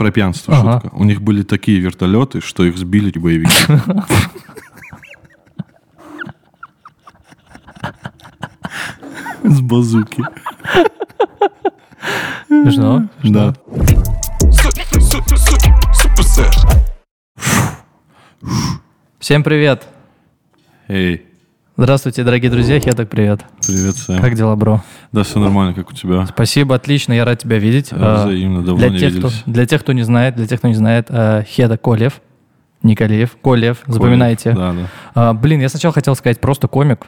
Про пьянство Ага. шутка. У них были такие вертолеты, что их сбили боевики. С базуки. Смешно. Да. Всем привет. Эй, Здравствуйте, дорогие друзья. Хеток, привет. привет, Сэм. Как дела, бро? Да, все нормально, как у тебя? Спасибо, отлично, я рад тебя видеть. А, Взаимно, давно Для не тех, кто, виделись. для тех, кто не знает, для тех, кто не знает, э, Хеда Колев, не Колев, Колев, запоминайте. Да, да. А, Блин, я сначала хотел сказать просто комик,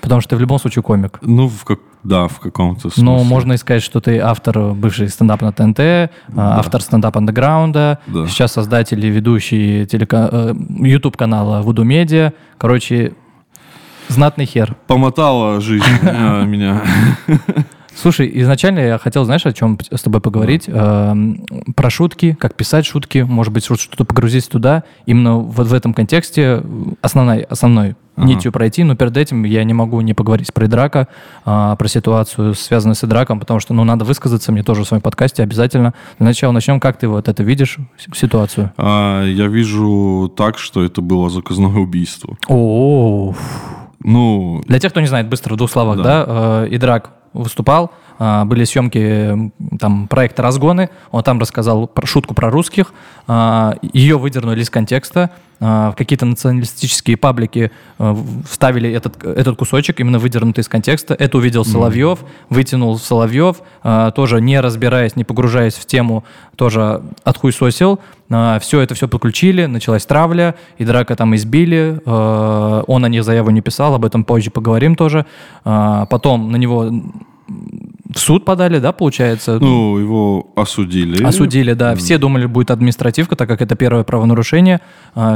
потому что ты в любом случае комик. Ну, в как... да, в каком-то смысле. Но можно и сказать, что ты автор бывший стендап на ТНТ, а, автор стендап андеграунда, Да. сейчас создатель и ведущий телека... э, YouTube-канала Voodoo Media. Короче, знатный хер. Помотала жизнь э, меня. Слушай, изначально я хотел, знаешь, о чем с тобой поговорить? Эм, Про шутки, как писать шутки, может быть, что-то погрузить туда. Именно вот в этом контексте основной, основной Ага. нитью пройти. Но перед этим я не могу не поговорить про Идрака, а, про ситуацию, связанную с Идраком, потому что, ну, надо высказаться мне тоже в своем подкасте обязательно. Для начала начнем. Как ты вот это видишь, ситуацию? А, Я вижу так, что это было заказное убийство. О, Ну, Для тех, кто не знает, быстро в двух словах, да, Да. э, Идрак выступал, были съемки там проекта «Разгоны», он там рассказал про шутку про русских, а, ее выдернули из контекста, а, в какие-то националистические паблики а, в- вставили этот, этот кусочек, именно выдернутый из контекста, это увидел Соловьев, вытянул Соловьев, а, тоже не разбираясь, не погружаясь в тему, тоже отхуесосил, все это все подключили, началась травля, и драка там избили, э, он о них заяву не писал, об этом позже поговорим тоже. А, Потом на него в суд подали, да, получается? ну, его осудили. Осудили, да. Все думали, будет административка, так как это первое правонарушение.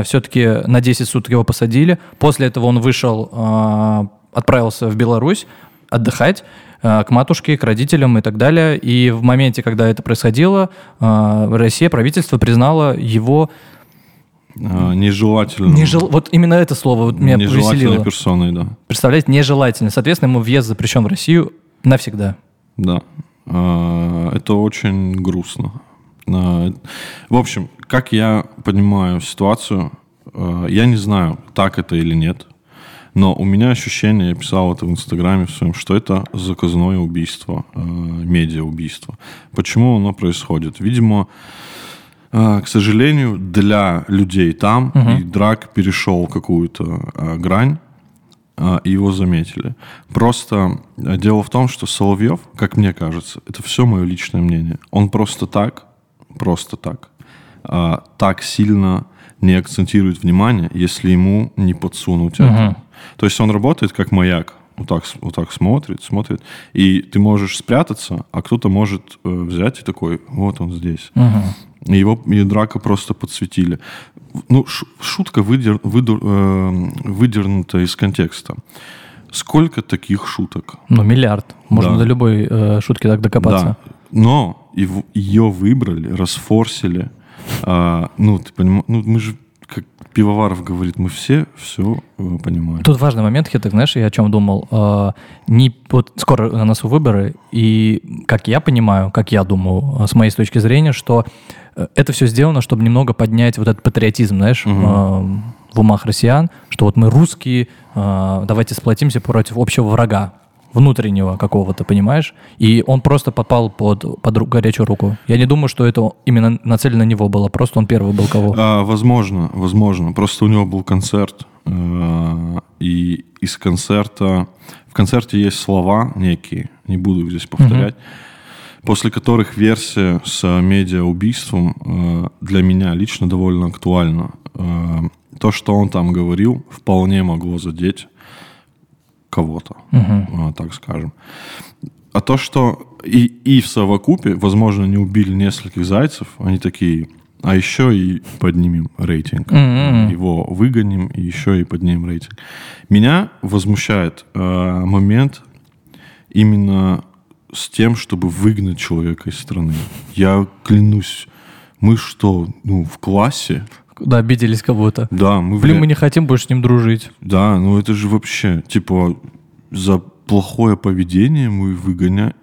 Все-таки на 10 суток его посадили. После этого он вышел, а, отправился в Беларусь отдыхать а, к матушке, к родителям и так далее. И в моменте, когда это происходило, а, Россия, правительство признало его... А, Нежелательно. Нежел... Вот именно это слово вот меня Нежелательной повеселило. персоной, да. Представляете, нежелательно. Соответственно, ему въезд запрещен в Россию навсегда. Да. А, Это очень грустно. А, В общем, как я понимаю ситуацию, а, я не знаю, так это или нет, но у меня ощущение, я писал это в Инстаграме в своем, что это заказное убийство, медиаубийство. Почему оно происходит? Видимо, к сожалению, для людей там и драк перешел какую-то грань, и его заметили. Просто а, дело в том, что Соловьев, как мне кажется, это все мое личное мнение. Он просто так, просто так, а, так сильно не акцентирует внимание, если ему не подсунуть это. То есть он работает как маяк. Вот так, вот так смотрит, смотрит. И ты можешь спрятаться, а кто-то может э, взять и такой, вот он здесь. И его и драка просто подсветили. Ну, шутка выдер, выдур- э, выдернута из контекста. Сколько таких шуток? Ну, миллиард. Можно Да. до любой э, шутки так докопаться. Да. Но ее выбрали, расфорсили. А, ну, ты понимаешь, ну, мы же, как Пивоваров говорит, мы все все понимаем. Тут важный момент, Хиток, знаешь, я о чем думал. Э, не, вот скоро на носу выборы, и как я понимаю, как я думаю, э, с моей точки зрения, что э, это все сделано, чтобы немного поднять вот этот патриотизм, знаешь, э, в умах россиян, что вот мы русские, э, давайте сплотимся против общего врага внутреннего какого-то, понимаешь? И он просто попал под, под горячую руку. Я не думаю, что это именно нацелено на него было, просто он первый был кого. А, возможно, возможно. Просто у него был концерт, э, и из концерта... В концерте есть слова некие, не буду их здесь повторять, после которых версия с медиаубийством э, для меня лично довольно актуальна. Э, то, что он там говорил, вполне могло задеть кого-то, э, так скажем. А то, что и, и в совокупе, возможно, не убили нескольких зайцев, они такие, а еще и поднимем рейтинг. Мгм. Его выгоним, и еще и поднимем рейтинг. Меня возмущает э, момент именно с тем, чтобы выгнать человека из страны. Я клянусь, мы что, ну, в классе? Да, обиделись как будто. Да, мы Блин, мы не хотим больше с ним дружить. Да, ну это же вообще, типа, за плохое поведение мы выгоняем.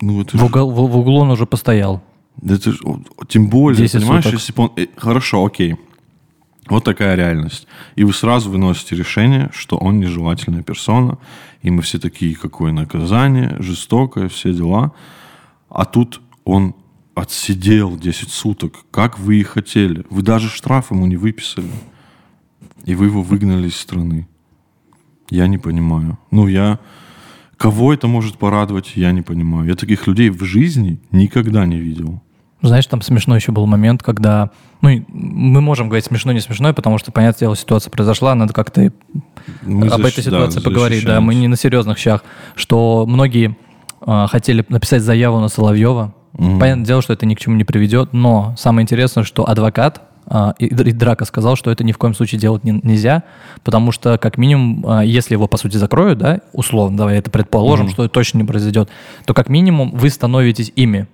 Ну это В, угол- в- в углу он уже постоял. Это ж- тем более, 10 понимаешь, суток. если бы он... э, Хорошо, окей. Вот такая реальность. И вы сразу выносите решение, что он нежелательная персона, и мы все такие, какое наказание, жестокое, все дела. А тут он отсидел 10 суток, как вы и хотели. Вы даже штраф ему не выписали. И вы его выгнали из страны. Я не понимаю. Ну, я... Кого это может порадовать, я не понимаю. Я таких людей в жизни никогда не видел. Знаешь, там смешной еще был момент, когда... Ну, мы можем говорить смешно, не смешно, потому что, понятное дело, ситуация произошла, надо как-то Мы об защ- этой ситуации да, поговорить. Да, мы не на серьезных щах. Что многие а, хотели написать заяву на Соловьева. Понятное дело, что это ни к чему не приведет, но самое интересное, что адвокат а, и, и Драка сказал, что это ни в коем случае делать не- нельзя, потому что, как минимум, а, если его, по сути, закроют, да, условно, давай это предположим, что это точно не произойдет, то, как минимум, вы становитесь ими.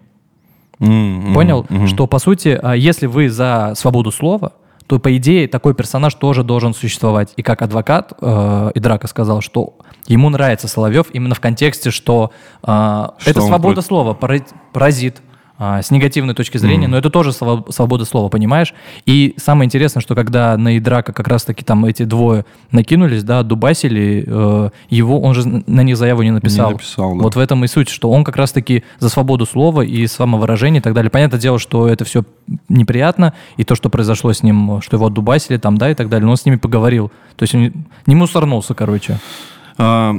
М, Понял? мгм. Что, по сути, а, если вы за свободу слова, то, по идее, такой персонаж тоже должен существовать. И как адвокат э, и Драка сказал, что ему нравится Соловьев именно в контексте, что, э, Что это свобода против- слова, пара- паразит, с негативной точки зрения, но это тоже сво- свобода слова, понимаешь? И самое интересное, что когда на Идрака как раз-таки там эти двое накинулись, да, дубасили э, его, он же на них заяву не написал. Не написал, да. Вот в этом и суть, что он как раз-таки за свободу слова и самовыражение и так далее. Понятное дело, что это все неприятно, и то, что произошло с ним, что его отдубасили там, да, и так далее, но он с ними поговорил. То есть он не- не мусорнулся, короче. А,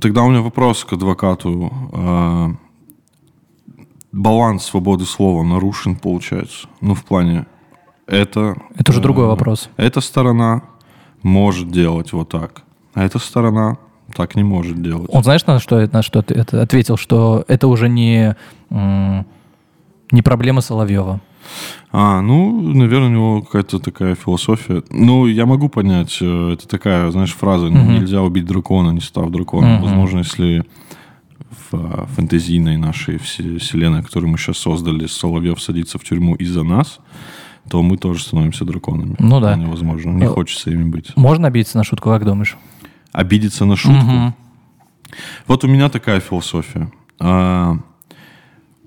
тогда у меня вопрос к адвокату. Баланс свободы слова нарушен, получается? Ну, в плане... Это... Это уже другой э, вопрос. Эта сторона может делать вот так, а эта сторона так не может делать. Он знаешь, на что, на что ты это ответил, что это уже не, не проблема Соловьева. А, ну, наверное, у него какая-то такая философия. Ну, я могу понять, э, это такая, знаешь, фраза «нельзя убить дракона, не став драконом». Возможно, если в а, фэнтезийной нашей все- вселенной, которую мы сейчас создали, Соловьев садится в тюрьму из-за нас, то мы тоже становимся драконами. Ну да. Вполне возможно. Не Э, хочется ими быть. Можно обидеться на шутку, как думаешь? Обидеться на шутку. Мгм. Вот у меня такая философия. А,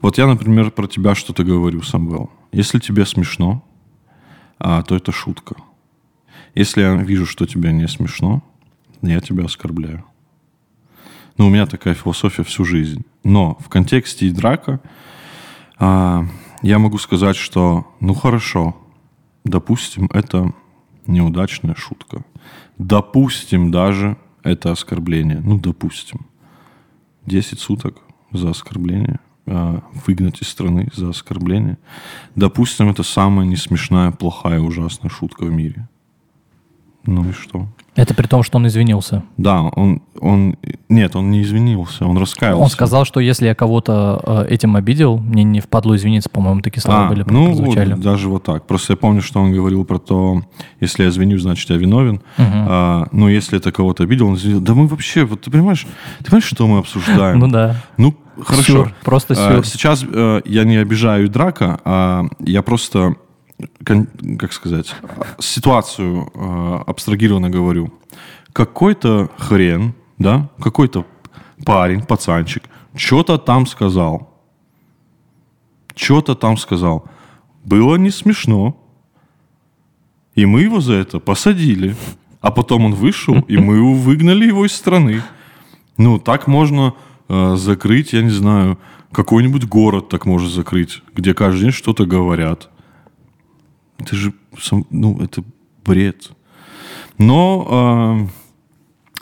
вот я, например, про тебя что-то говорю, Самвел. Если тебе смешно, а, то это шутка. Если я вижу, что тебе не смешно, я тебя оскорбляю. Ну, у меня такая философия всю жизнь. Но в контексте и драка а, я могу сказать, что, ну хорошо, допустим, это неудачная шутка. Допустим, даже это оскорбление. Ну, допустим. 10 суток за оскорбление. а, Выгнать из страны за оскорбление. Допустим, это самая несмешная, плохая, ужасная шутка в мире. Ну и что? Это при том, что он извинился. Да, он, он... Нет, он не извинился, он раскаялся. Он сказал, что если я кого-то э, этим обидел, мне не впадло извиниться, по-моему, такие слова А, были ну, прозвучали. даже вот так. Просто я помню, что он говорил про то, если я извинюсь, значит, я виновен. А, но если это кого-то обидел, он извинил. Да мы вообще, вот ты понимаешь, ты понимаешь, что мы обсуждаем? Ну да. Ну, хорошо. Сюр, просто А, сюр. Сейчас э, я не обижаю драка, а я просто, как сказать, ситуацию э, абстрагированно говорю. Какой-то хрен, да, какой-то парень, пацанчик, что-то там сказал. Что-то там сказал. Было не смешно. И мы его за это посадили. А потом он вышел, и мы выгнали его из страны. Ну, так можно э, закрыть, я не знаю, какой-нибудь город так можно закрыть, где каждый день что-то говорят. Это же, сам- ну, это бред. Но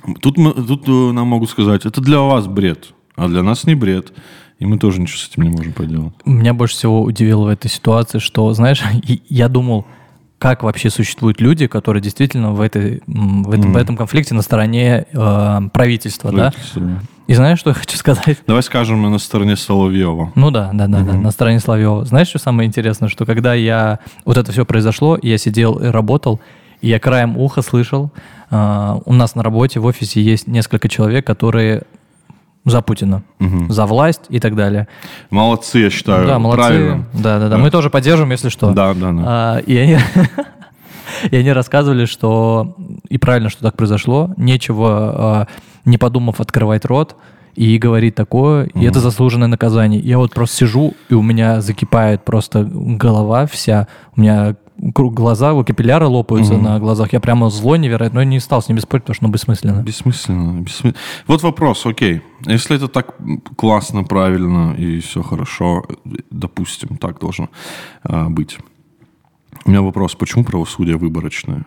э, тут, мы- тут э, нам могут сказать, это для вас бред, а для нас не бред. И мы тоже ничего с этим не можем поделать. Меня больше всего удивило в этой ситуации, что, знаешь, я думал, как вообще существуют люди, которые действительно в, этой, в, этом, в этом конфликте на стороне э, правительства, да? Правительство, да. И знаешь, что я хочу сказать? Давай скажем, мы на стороне Соловьева. Ну да, да, да, да, на стороне Славьева. Знаешь, что самое интересное, что когда я вот это все произошло, я сидел и работал, и я краем уха слышал, а, у нас на работе в офисе есть несколько человек, которые за Путина, за власть и так далее. Молодцы, я считаю. да, молодцы. Правильно. Да, да, да. Да. Мы тоже поддержим, если что. Да, да, да. А, и они, и они рассказывали, что и правильно, что так произошло, нечего, а, не подумав, открывать рот. и говорить такое, и это заслуженное наказание. Я вот просто сижу, и у меня закипает просто голова вся, у меня круг глаза, капилляры лопаются Мгм. на глазах. Я прямо злой невероятно, но я не стал с ними спорить, потому что ну, бессмысленно. Бессмысленно, бессмысленно. Вот вопрос, окей. Если это так классно, правильно и все хорошо, допустим, так должно а, быть. У меня вопрос, почему правосудие выборочное?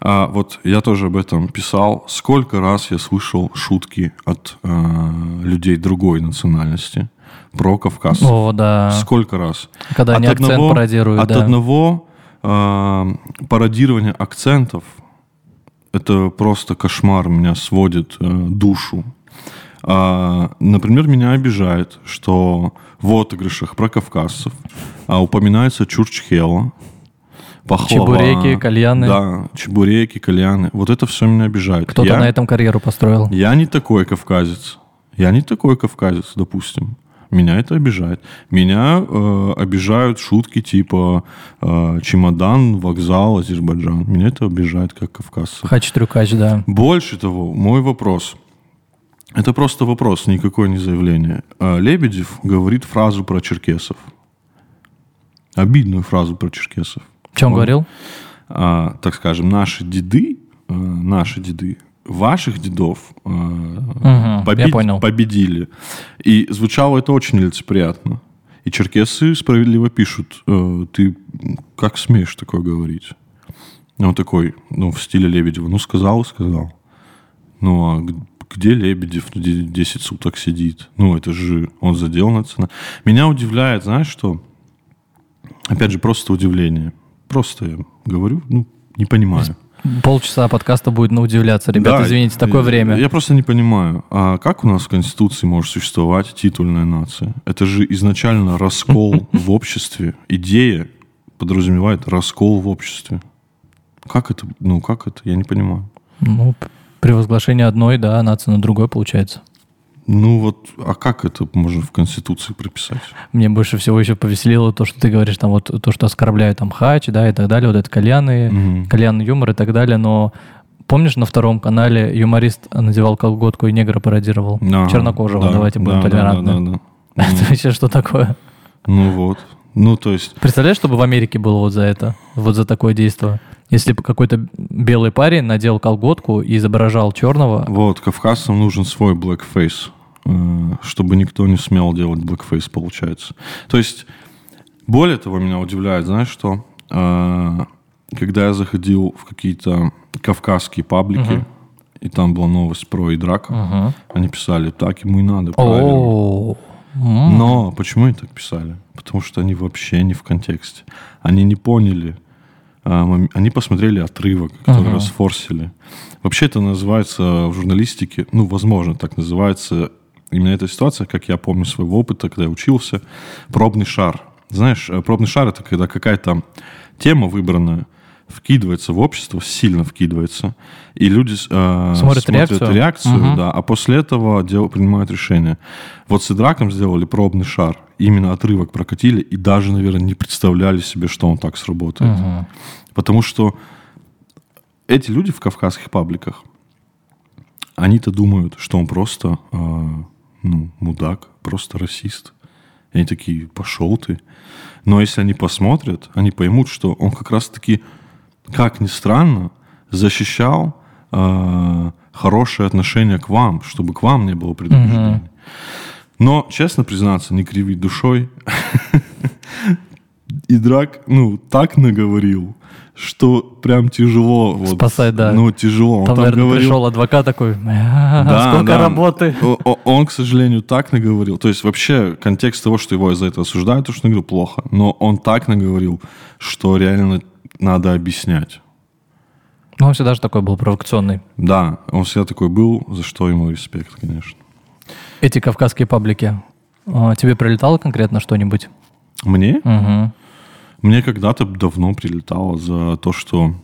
А, вот я тоже об этом писал. Сколько раз я слышал шутки от а, людей другой национальности про Кавказ? О, да. Сколько раз? Когда они акцент пародируют, от да. одного а, пародирования акцентов это просто кошмар, меня сводит э, душу. А, например, меня обижает, что в отыгрышах про кавказцев а, упоминается чурчхела, пахлава. Чебуреки, кальяны. Да, чебуреки, кальяны. Вот это все меня обижает. Кто-то Я- на этом карьеру построил. я не такой кавказец. Я не такой кавказец, допустим. Меня это обижает. Меня э, обижают шутки типа э, чемодан, вокзал, Азербайджан. Меня это обижает как кавказца. Хач-трюкач, да. Больше того, мой вопрос. Это просто вопрос, никакое не заявление. А, Лебедев говорит фразу про черкесов. Обидную фразу про черкесов. В чем Он- говорил? а, так скажем, наши деды, а, наши деды, ваших дедов а, я побед- понял. победили. И звучало это очень нелицеприятно. И черкесы справедливо пишут, э, ты как смеешь такое говорить? Он такой, ну, в стиле Лебедева, ну, сказал сказал. Ну, а где Лебедев где 10 суток сидит? Ну, это же он задел нацина. Меня удивляет, знаешь что? Опять же, просто удивление. Просто я говорю, ну, не понимаю. Полчаса подкаста будет на удивляться. Ребята, Да, извините, такое я- время. Я просто не понимаю, а как у нас в Конституции может существовать титульная нация? Это же изначально раскол в обществе. Идея подразумевает раскол в обществе. Как это? Ну, как это? Я не понимаю. Ну, при возглашении одной, да, нация на другой получается. Ну вот, а как это можно в Конституции прописать? Мне больше всего еще повеселило то, что ты говоришь, там вот то, что оскорбляют там хач, да, и так далее, вот это кальяны, Мгм. кальянный юмор и так далее, но помнишь, на втором канале юморист надевал колготку и негра пародировал? Ага, Чернокожего, да, давайте будем да, да, толерантны. да, да, да. Это вообще что такое? Ну вот. Ну, то есть, Представляешь, чтобы в Америке было вот за это, вот за такое действие? Если бы какой-то белый парень надел колготку и изображал черного, вот, кавказцам нужен свой blackface, э, чтобы никто не смел делать blackface, получается. То есть, более того, меня удивляет, знаешь что? Э, Когда я заходил в какие-то кавказские паблики, и там была новость про Идрак, Мгм. они писали, так ему и надо, правильно. О, м. Но почему они так писали? Потому что они вообще не в контексте. Они не поняли. А, Они посмотрели отрывок, который Ага. расфорсили. Вообще это называется в журналистике, ну, возможно, так называется именно эта ситуация, как я помню своего опыта, когда я учился, пробный шар. Знаешь, э, пробный шар это когда какая-то тема выбранная вкидывается в общество, сильно вкидывается, и люди э, Смотрят реакцию? реакцию, Мгм. да, а после этого дел, принимают решение. Вот с Идраком сделали пробный шар, именно отрывок прокатили, и даже, наверное, не представляли себе, что он так сработает. Мгм. Потому что эти люди в кавказских пабликах, они-то думают, что он просто э, ну, мудак, просто расист. И они такие, пошел ты. Но если они посмотрят, они поймут, что он как раз-таки, как ни странно, защищал э, хорошее отношение к вам, чтобы к вам не было предубеждений. Но, честно признаться, не кривить душой, и драк, ну, так наговорил, что прям тяжело. Вот, Спасать, да. Ну, тяжело. Он Там, там, наверное, говорил... пришел адвокат такой, «А, Да, сколько да. работы. О- о- Он, к сожалению, так наговорил. То есть вообще контекст того, что его из-за этого осуждают, то, что он говорил, плохо. Но он так наговорил, что реально надо объяснять. Ну, он всегда же такой был провокационный. Да, он всегда такой был, за что ему респект, конечно. Эти кавказские паблики, а, тебе прилетало конкретно что-нибудь? Мне? Мгм. Мне когда-то давно прилетало за то, что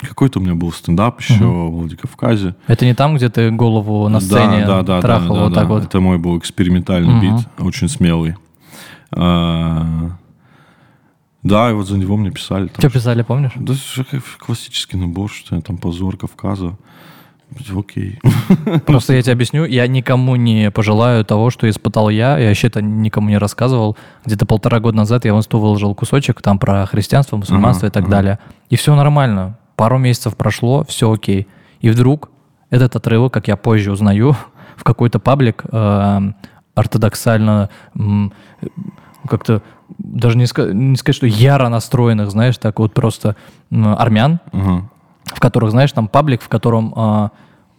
какой-то у меня был стендап еще в Владикавказе. Это не там, где ты голову на сцене да, да, да, трахал да, вот да. так вот? Это мой был экспериментальный Мгм. бит, очень смелый. А, Да, и вот за него мне писали. там, Что писали, помнишь? Да, классический набор, что я там позор Кавказа. Окей. Просто я тебе объясню, я никому не пожелаю того, что испытал я. Я вообще это никому не рассказывал. Где-то полтора года назад я в инсту выложил кусочек там про христианство, мусульманство Ага, и так ага. далее. И все нормально. Пару месяцев прошло, все окей. И вдруг этот отрывок, как я позже узнаю, в какой-то паблик э, ортодоксально м, как-то даже не, ска- не сказать, что яро настроенных, знаешь, так вот просто армян, Ага. в которых, знаешь, там паблик, в котором а,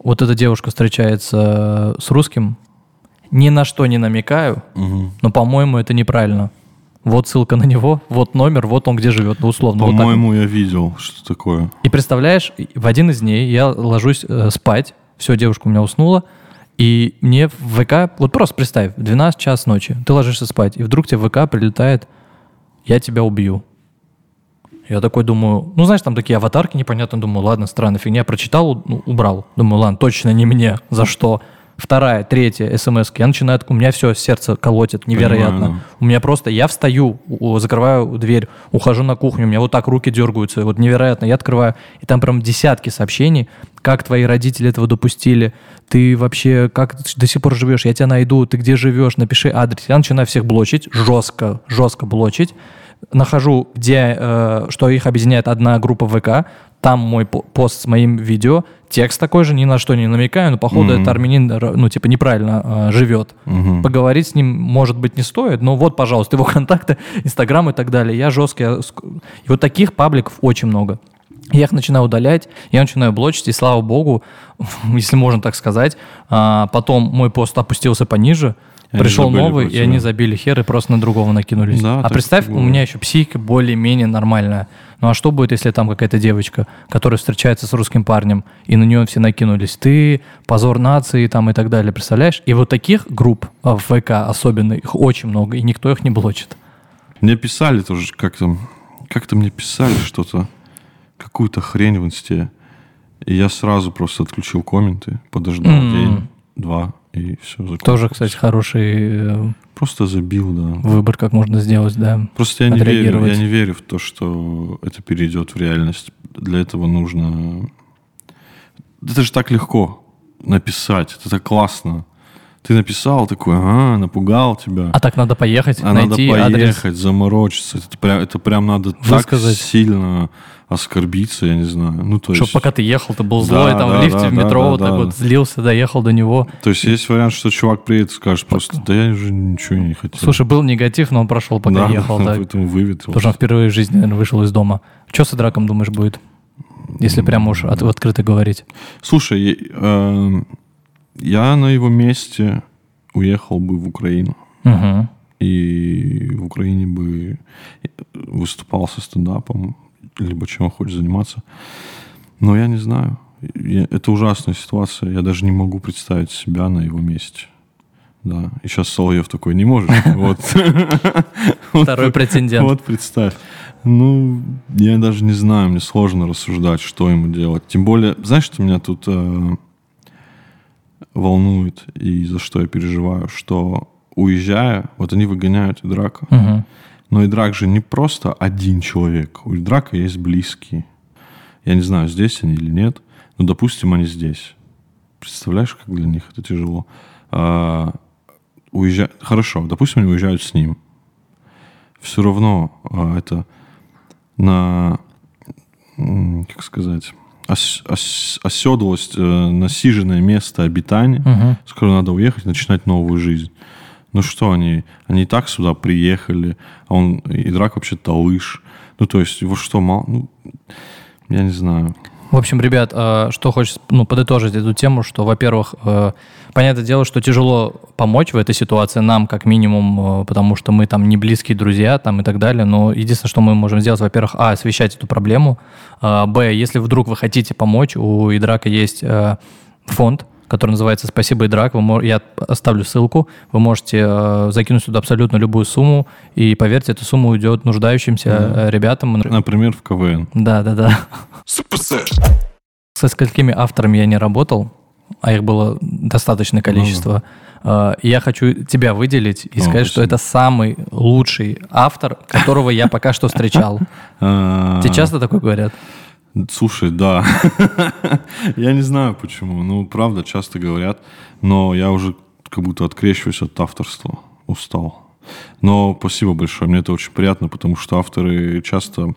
вот эта девушка встречается с русским, ни на что не намекаю, Мгм. но, по-моему, это неправильно. Вот ссылка на него, вот номер, вот он где живет, ну, условно. вот так. По-моему, я видел, что такое. И представляешь, в один из дней я ложусь э, спать, все, девушка у меня уснула, и мне в ВК, вот просто представь, 12 час ночи, ты ложишься спать, и вдруг тебе в ВК прилетает «Я тебя убью». Я такой думаю, ну, знаешь, там такие аватарки непонятно, думаю, ладно, странная фигня, прочитал, ну, убрал. Думаю, ладно, точно не мне, за что? Вторая, третья смс я начинаю, у меня все, сердце колотит, невероятно. Понимаю. У меня просто, я встаю, закрываю дверь, ухожу на кухню, у меня вот так руки дергаются, вот невероятно. Я открываю, и там прям десятки сообщений, как твои родители этого допустили, ты вообще как до сих пор живешь, я тебя найду, ты где живешь, напиши адрес. Я начинаю всех блочить, жестко, жестко блочить. Нахожу, где, э, что их объединяет одна группа ВК, там мой по- пост с моим видео, текст такой же, ни на что не намекаю, но походу Мгм. это армянин, ну, типа, неправильно э, живет. Мгм. Поговорить с ним, может быть, не стоит, но вот, пожалуйста, его контакты, Инстаграм и так далее. Я жесткий. я И вот таких пабликов очень много. Я их начинаю удалять, я начинаю блочить, и слава богу, если можно так сказать, а, потом мой пост опустился пониже, они пришел новый, и они забили хер и просто на другого накинулись. Да, а представь, у бывает. меня еще психика более-менее нормальная. Ну а что будет, если там какая-то девочка, которая встречается с русским парнем, и на нее все накинулись? Ты, позор нации там и так далее, представляешь? И вот таких групп а, в ВК особенно, их очень много, и никто их не блочит. Мне писали тоже как-то, как-то мне писали что-то, какую-то хрень в инсте. И я сразу просто отключил комменты, подождал М. день, два, и все. закончилось. Тоже, кстати, хороший э, Просто забил, да. выбор, как можно сделать, да. Просто я не верю, я не верю в то, что это перейдет в реальность. Для этого нужно... Это же так легко написать, это так классно. Ты написал такой, ага, напугал тебя. А так надо поехать, А надо найти поехать, адрес. заморочиться. Это прям, это прям надо Высказать. так сильно оскорбиться, я не знаю. Ну, то Чтобы есть, пока ты ехал, ты был Да, злой, там да, в лифте, да, в да, метро, да, вот так да. вот злился, доехал до него. то есть есть вариант, что чувак приедет и скажет просто, да я уже ничего не хотел. Слушай, был негатив, но он прошел, пока да, ехал. Да. поэтому выветрил. Потому что он впервые в жизни, наверное, вышел из дома. Что с драком, думаешь, будет? Если прям уж от- открыто говорить. Слушай, э, я на его месте уехал бы в Украину. Мгм. И в Украине бы выступал со стендапом, либо чем хочет заниматься. Но я не знаю. Я- это ужасная ситуация. Я даже не могу представить себя на его месте. Да. И сейчас Соловьев такой, не можешь? Вот. Второй претендент. Вот представь. Ну, я даже не знаю, мне сложно рассуждать, что ему делать. Тем более, знаешь, что меня тут э, волнует и за что я переживаю, что уезжая, вот они выгоняют Идрака, Мгм. но Идрак же не просто один человек. У Идрака есть близкие. Я не знаю, здесь они или нет, но, допустим, они здесь. Представляешь, как для них это тяжело? А, уезжа- Хорошо, допустим, они уезжают с ним. Все равно а, это на, как сказать, ос- ос- оседлость, э, насиженное место обитания, Мгм. с которого надо уехать, начинать новую жизнь. Ну что они, они и так сюда приехали, а он, и Драк вообще талыш. Ну то есть, его что, мало, ну, я не знаю. В общем, ребят, э, что хочется ну, подытожить эту тему, что, во-первых, э, понятное дело, что тяжело помочь в этой ситуации нам, как минимум, э, потому что мы там не близкие друзья там, и так далее, но единственное, что мы можем сделать, во-первых, а, освещать эту проблему, а, б, если вдруг вы хотите помочь, у Идрака есть э, фонд, который называется «Спасибо, Идрак». Вы я оставлю ссылку. Вы можете э, закинуть сюда абсолютно любую сумму, и, поверьте, эта сумма уйдет нуждающимся э, ребятам. Например, в КВН. Да, да, да. Со сколькими авторами я не работал, а их было достаточное количество. Э, и Я хочу тебя выделить и О, сказать, что это самый лучший автор, которого я пока что встречал. А, Тебе часто такое говорят? Слушай, да. я не знаю почему. Ну, правда, часто говорят. Но я уже как будто открещиваюсь от авторства. Устал. Но спасибо большое. Мне это очень приятно, потому что авторы часто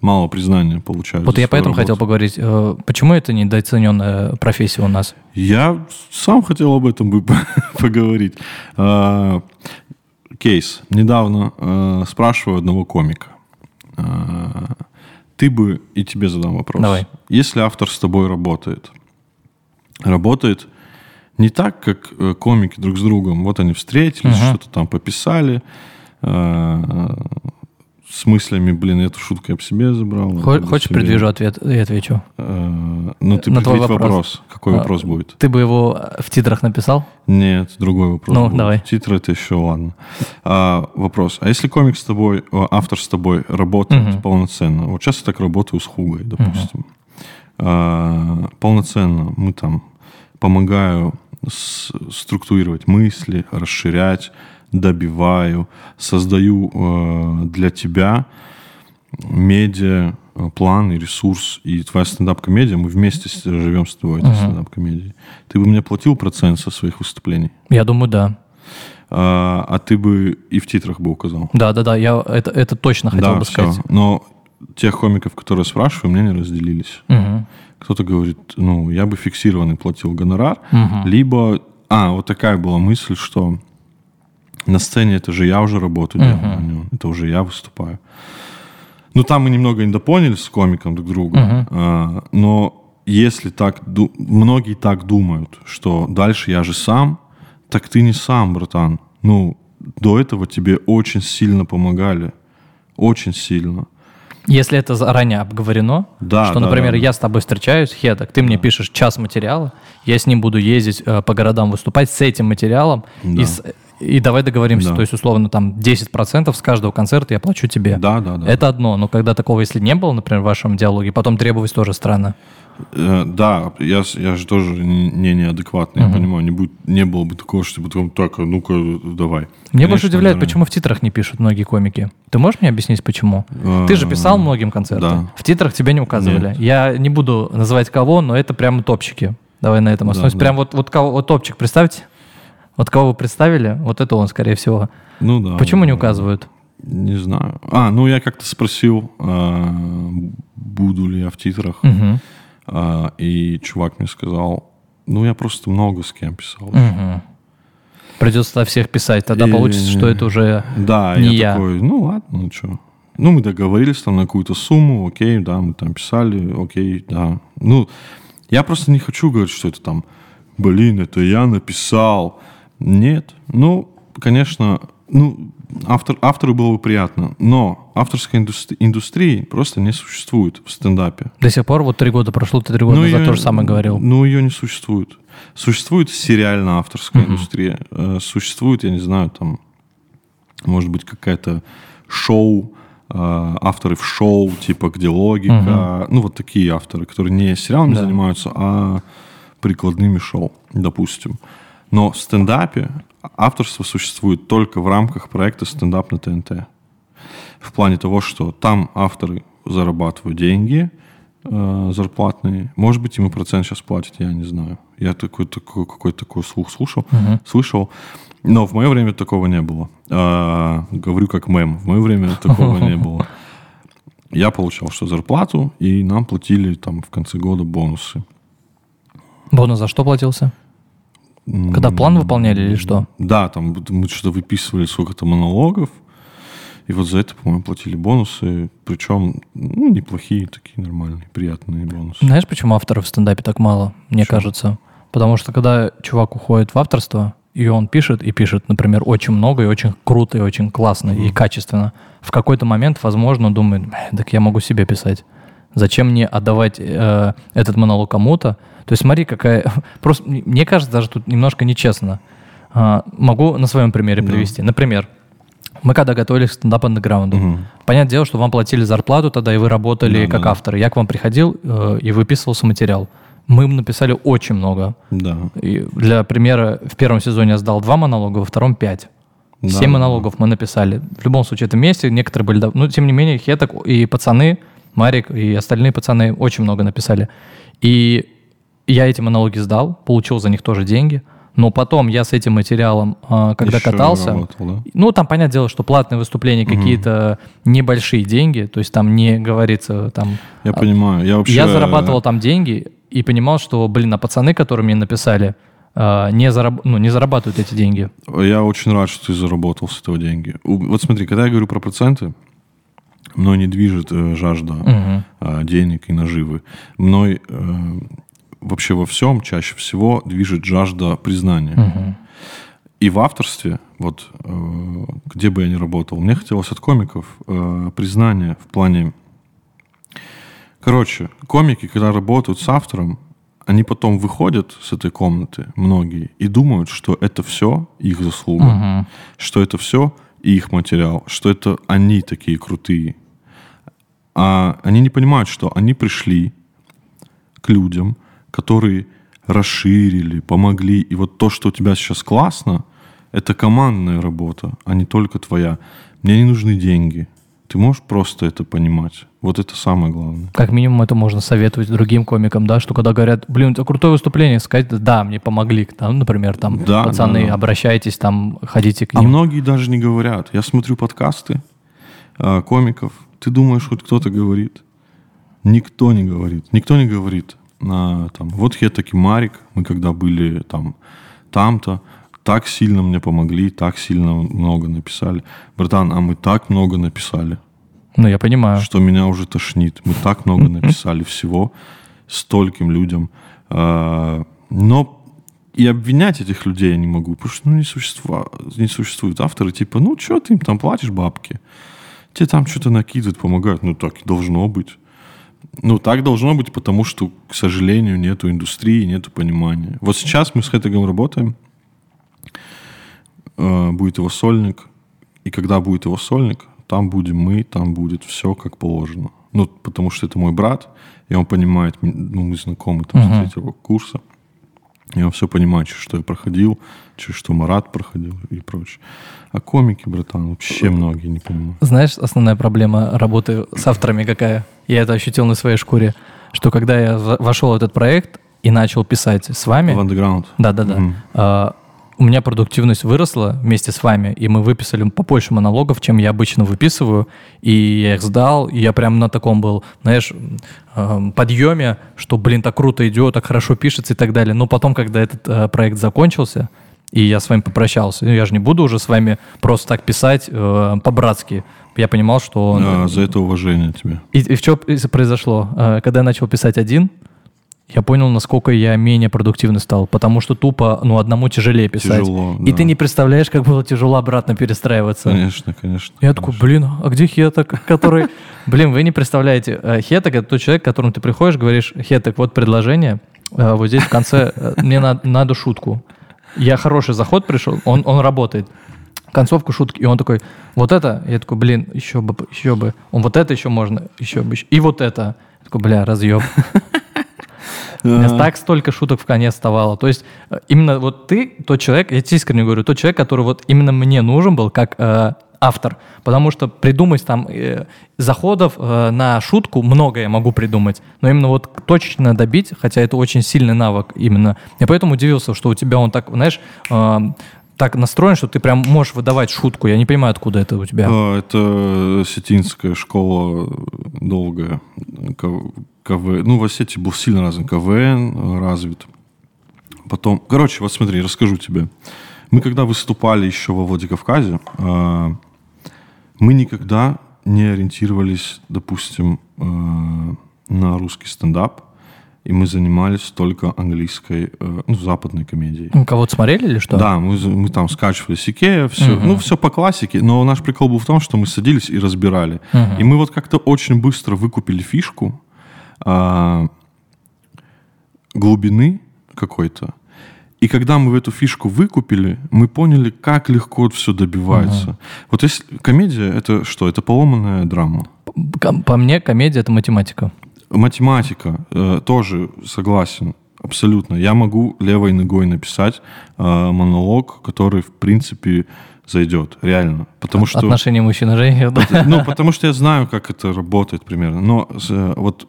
мало признания получают. Вот я поэтому работу. хотел поговорить. Э, почему это недооцененная профессия у нас? Я сам хотел об этом бы поговорить. А, кейс. Недавно э, спрашиваю одного комика. А, ты бы, и тебе задам вопрос. Давай. Если автор с тобой работает, работает не так, как э, комики друг с другом. Вот они встретились, uh-huh. что-то там пописали, с мыслями, блин, эту шутку я об себе забрал. Хочешь, себе... предвижу ответ и отвечу? Э, ну, ты На твой вопрос. вопрос. Какой а, вопрос будет? Ты бы его в титрах написал? Нет, другой вопрос. Ну, будет. давай. Титры это еще ладно. А, вопрос. А если комик с тобой, автор с тобой работает угу. полноценно? Вот сейчас я так работаю с Хугой, допустим. Угу. А, полноценно мы там помогаю структурировать мысли, расширять, добиваю, создаю э, для тебя медиа, э, план и ресурс, и твоя стендап-комедия, мы вместе живем с этой uh-huh. стендап-комедией. Ты бы мне платил процент со своих выступлений? Я думаю, да. А, а ты бы и в титрах бы указал? Да, да, да, я это, это точно хотел да, бы сказать. Все. Но тех комиков, которые спрашиваю, мне не разделились. Uh-huh. Кто-то говорит, ну, я бы фиксированный платил гонорар, uh-huh. либо... А, вот такая была мысль, что на сцене это же я уже работаю, uh-huh. это уже я выступаю. Ну, там мы немного недопоняли с комиком друг друга, uh-huh. а, но если так, многие так думают, что дальше я же сам, так ты не сам, братан. Ну, до этого тебе очень сильно помогали, очень сильно. Если это заранее обговорено, да, что, да, например, да, я с тобой встречаюсь, Хедок, ты да. мне пишешь час материала, я с ним буду ездить э, по городам выступать с этим материалом, да. и с и давай договоримся, да. то есть, условно, там 10% с каждого концерта я плачу тебе. Да, да, да. Это одно, но когда такого, если не было, например, в вашем диалоге, потом требовать тоже странно. Э, да, я, я же тоже не неадекватный, угу. я понимаю, не, будет, не было бы такого, что потом, так, а ну-ка, давай. Мне Конечно, больше удивляет, да. почему в титрах не пишут многие комики. Ты можешь мне объяснить, почему? А, Ты же писал многим концерты. Да. В титрах тебя не указывали. Нет. Я не буду называть кого, но это прямо топчики. Давай на этом остановимся. Да, Прям да. вот, вот, вот топчик, представьте. Вот кого вы представили, вот это он, скорее всего. Ну да. Почему не указывают? Не знаю. А, ну я как-то спросил, а, буду ли я в титрах. Угу. И чувак мне сказал, ну я просто много с кем писал. Угу. Придется всех писать, тогда и... получится, что это уже да, не я. я. такой, ну ладно, ну что. Ну, мы договорились там на какую-то сумму, окей, да, мы там писали, окей, да. Ну, я просто не хочу говорить, что это там, блин, это я написал, нет. Ну, конечно, ну, автор, автору было бы приятно, но авторской индустри- индустрии просто не существует в стендапе. До сих пор, вот три года прошло, ты три года ну, назад ее, то же самое говорил. Ну, ее не существует. Существует сериально-авторская uh-huh. индустрия. Э, существует, я не знаю, там, может быть, какая-то шоу, э, авторы в шоу, типа где логика, uh-huh. ну вот такие авторы, которые не сериалами да. занимаются, а прикладными шоу, допустим. Но в стендапе авторство существует только в рамках проекта «Стендап на ТНТ». В плане того, что там авторы зарабатывают деньги э, зарплатные. Может быть, ему процент сейчас платят, я не знаю. Я такой, такой какой-то такой слух слушал, uh-huh. слышал. Но в мое время такого не было. Э, говорю как мем. В мое время такого не было. Я получал что зарплату, и нам платили там в конце года бонусы. Бонус за что платился? Когда план выполняли или что? Да, там мы что-то выписывали сколько-то монологов, и вот за это, по-моему, платили бонусы, причем ну, неплохие, такие нормальные, приятные бонусы. Знаешь, почему авторов в стендапе так мало, мне Почему? кажется? Потому что когда чувак уходит в авторство, и он пишет, и пишет, например, очень много, и очень круто, и очень классно, mm-hmm. и качественно, в какой-то момент, возможно, он думает, так я могу себе писать. Зачем мне отдавать э, этот монолог кому-то? То есть смотри, какая... Просто мне кажется, даже тут немножко нечестно. А, могу на своем примере привести. Да. Например, мы когда готовились к стендап андеграунду, угу. понятное дело, что вам платили зарплату тогда, и вы работали да, как да. автор. Я к вам приходил э, и выписывался материал. Мы написали очень много. Да. И для примера, в первом сезоне я сдал два монолога, во втором пять. Да, Семь монологов мы написали. В любом случае, это вместе, некоторые были... Ну, тем не менее, Хеток и пацаны Марик и остальные пацаны очень много написали. И я эти монологи сдал, получил за них тоже деньги. Но потом я с этим материалом, а, когда Еще катался, работал, да? ну, там, понятное дело, что платные выступления какие-то небольшие деньги, то есть там не говорится, там... Я понимаю. Я вообще... Я зарабатывал там деньги и понимал, что, блин, а пацаны, которые мне написали, а, не, зараб... ну, не зарабатывают эти деньги. Я очень рад, что ты заработал с этого деньги. Вот смотри, когда я говорю про проценты, мной не движет э, жажда а, денег и наживы. Мной э, вообще во всем чаще всего движет жажда признания. Мгм. И в авторстве, вот э, где бы я ни работал, мне хотелось от комиков э, признания в плане... Короче, комики, когда работают с автором, они потом выходят с этой комнаты, многие, и думают, что это все их заслуга, Мгм. что это все их материал, что это они такие крутые. А они не понимают, что они пришли к людям, которые расширили, помогли. И вот то, что у тебя сейчас классно, это командная работа, а не только твоя. Мне не нужны деньги. Ты можешь просто это понимать. Вот это самое главное. Как минимум это можно советовать другим комикам, да, что когда говорят, блин, это крутое выступление, сказать, да, мне помогли, там, например, там, Да, пацаны, да, да. обращайтесь, там, ходите к А ним. многие даже не говорят. Я смотрю подкасты а, комиков. Ты думаешь, хоть кто-то говорит? Никто не говорит. Никто не говорит. А, там, вот я таки Марик, мы когда были там, там-то, так сильно мне помогли, так сильно много написали. Братан, а мы так много написали, Ну, я понимаю. что меня уже тошнит. Мы так много написали всего стольким людям. А, Но и обвинять этих людей я не могу, потому что ну, не, существует, не существуют авторы, типа, ну, что ты им там платишь бабки? Тебе там что-то накидывают, помогают. Ну, так и должно быть. Ну, так должно быть, потому что, к сожалению, нету индустрии, нету понимания. Вот сейчас мы с Хэтегом работаем, э, будет его сольник, и когда будет его сольник, там будем мы, там будет все как положено. Ну, потому что это мой брат, и он понимает, ну, мы знакомы там с третьего курса, он все понимает, через что я проходил, через что Марат проходил и прочее. А комики, братан, вообще многие не понимают. Знаешь, основная проблема работы с авторами какая? Я это ощутил на своей шкуре, что когда я вошел в этот проект и начал писать с вами, В андеграунд. Да-да-да. Мгм. У меня продуктивность выросла вместе с вами, и мы выписали побольше монологов, чем я обычно выписываю, и я их сдал, и я прям на таком был, знаешь, эм, подъеме, что, блин, так круто идет, так хорошо пишется и так далее. Но потом, когда этот э, проект закончился, и я с вами попрощался, ну, я же не буду уже с вами просто так писать э, по-братски. Я понимал, что... А, за это уважение тебе. И, и в чем произошло? Э, Когда я начал писать один, я понял, насколько я менее продуктивный стал, потому что тупо, ну, одному тяжелее писать. Тяжело, И да. ты не представляешь, как было тяжело обратно перестраиваться. Конечно, конечно. Я такой, блин, а где Хеток, который... Блин, вы не представляете, э, Хеток — это тот человек, к которому ты приходишь, говоришь, Хеток, вот предложение, э, вот здесь в конце э, мне на- надо шутку. Я хороший заход пришел, он, он работает. Концовку шутки, и он такой, вот это, я такой, блин, еще бы, еще бы. Он вот это еще можно, еще бы, еще- и вот это. Я такой, бля, разъеб. У меня так столько шуток в коне оставало. То есть э, именно вот ты тот человек, я тебе искренне говорю, тот человек, который вот именно мне нужен был как э, автор. Потому что придумать там э, заходов э, на шутку много я могу придумать. Но именно вот точечно добить, хотя это очень сильный навык именно. Я поэтому удивился, что у тебя он так, знаешь, э, так настроен, что ты прям можешь выдавать шутку. Я не понимаю, откуда это у тебя. А, Это сетинская школа долгая. К- КВ... Ну, в Осетии был сильно развит КВН, э, развит. Потом... Короче, вот смотри, расскажу тебе. Мы когда выступали еще во Владикавказе, э, мы никогда не ориентировались, допустим, э, на русский стендап, и мы занимались только английской, э, ну, западной комедией. Кого-то смотрели или что? Да, мы, мы там скачивали Сикея, все, ну, все по классике, но наш прикол был в том, что мы садились и разбирали. И мы вот как-то очень быстро выкупили фишку а, глубины какой-то. И когда мы эту фишку выкупили, мы поняли, как легко все добивается. Вот если комедия это что? Это поломанная драма. Ко- По мне, комедия — это математика. Математика э, тоже согласен. Абсолютно. Я могу левой ногой написать э, монолог, который, в принципе, зайдет, реально. Потому что... Отношения мужчин и женщин, да? Ну, потому что я знаю, как это работает примерно. Но с- вот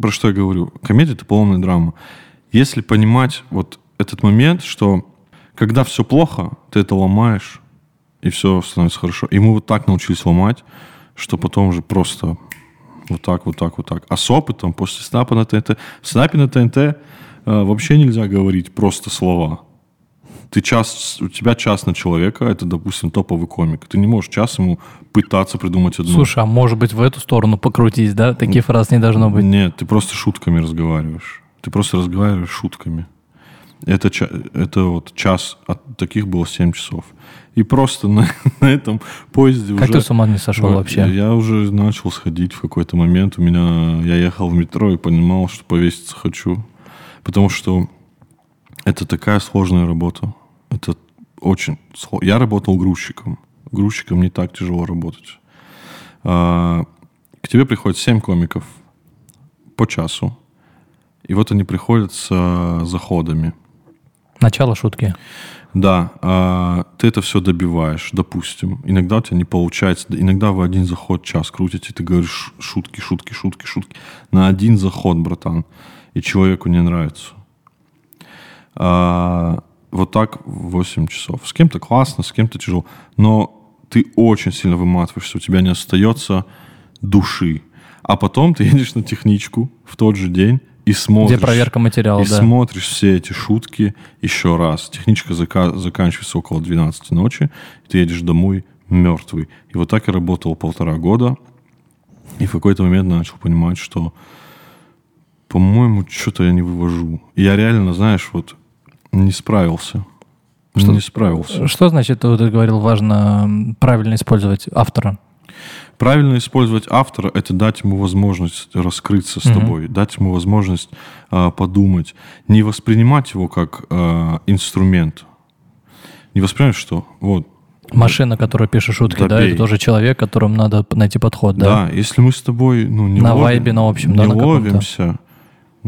про что я говорю. Комедия — это полная драма. Если понимать вот этот момент, что когда все плохо, ты это ломаешь, и все становится хорошо. И мы вот так научились ломать, что потом уже просто вот так, вот так, вот так. А с опытом после снапа на ТНТ... В снапе на ТНТ э, вообще нельзя говорить просто слова. Ты час, у тебя час на человека, это, допустим, топовый комик. Ты не можешь час ему пытаться придумать одну. Слушай, а может быть в эту сторону покрутись, да? Таких фраз не должно быть. Нет, ты просто шутками разговариваешь. Ты просто разговариваешь шутками. Это, это вот час, от таких было 7 часов. И просто на, на этом поезде Как уже... ты с ума не сошел Вот, вообще? Я уже начал сходить в какой-то момент. У меня... Я ехал в метро и понимал, что повеситься хочу. Потому что это такая сложная работа. Это очень... Я работал грузчиком. Грузчиком не так тяжело работать. А, К тебе приходят 7 комиков по часу. И вот они приходят с а, заходами. Начало шутки. Да, а, ты это все добиваешь, допустим. Иногда у тебя не получается. да, Иногда вы один заход час крутите, ты говоришь шутки, шутки, шутки, шутки. На один заход, братан. И человеку не нравится. Вот так 8 часов. С кем-то классно, с кем-то тяжело. Но ты очень сильно выматываешься, у тебя не остается души. А потом ты едешь на техничку в тот же день и смотришь. Где проверка материала, И да. смотришь все эти шутки еще раз. Техничка зака- заканчивается около 12 ночи, и ты едешь домой мертвый. И вот так я работал полтора года. И в какой-то момент начал понимать, что, по-моему, что-то я не вывожу. И я реально, знаешь, вот не справился. Что- Не справился. Что значит, ты говорил, важно правильно использовать автора? Правильно использовать автора – это дать ему возможность раскрыться с Мгм. тобой, дать ему возможность а, подумать, не воспринимать его как а, инструмент. Не воспринимать, что вот, Машина, которая пишет шутки, да, Добей. это тоже человек, которому надо найти подход, да, да? если мы с тобой ну, не На ловим- вайбе, на общем, да, не на каком-то. ловимся,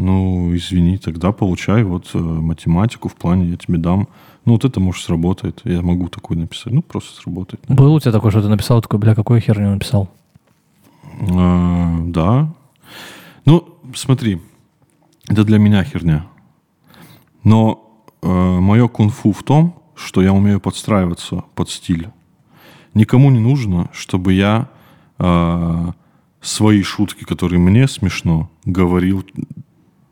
ну, извини, тогда получай вот э, математику в плане, я тебе дам. Ну, вот это, может, сработает. Я могу такую написать. Ну, просто сработает. Был у тебя такой, что ты написал, такой, бля, какую херню написал? А, да. Ну, смотри, это для меня херня. Но мое кунг-фу в том, что я умею подстраиваться под стиль. Никому не нужно, чтобы я а, свои шутки, которые мне смешно, говорил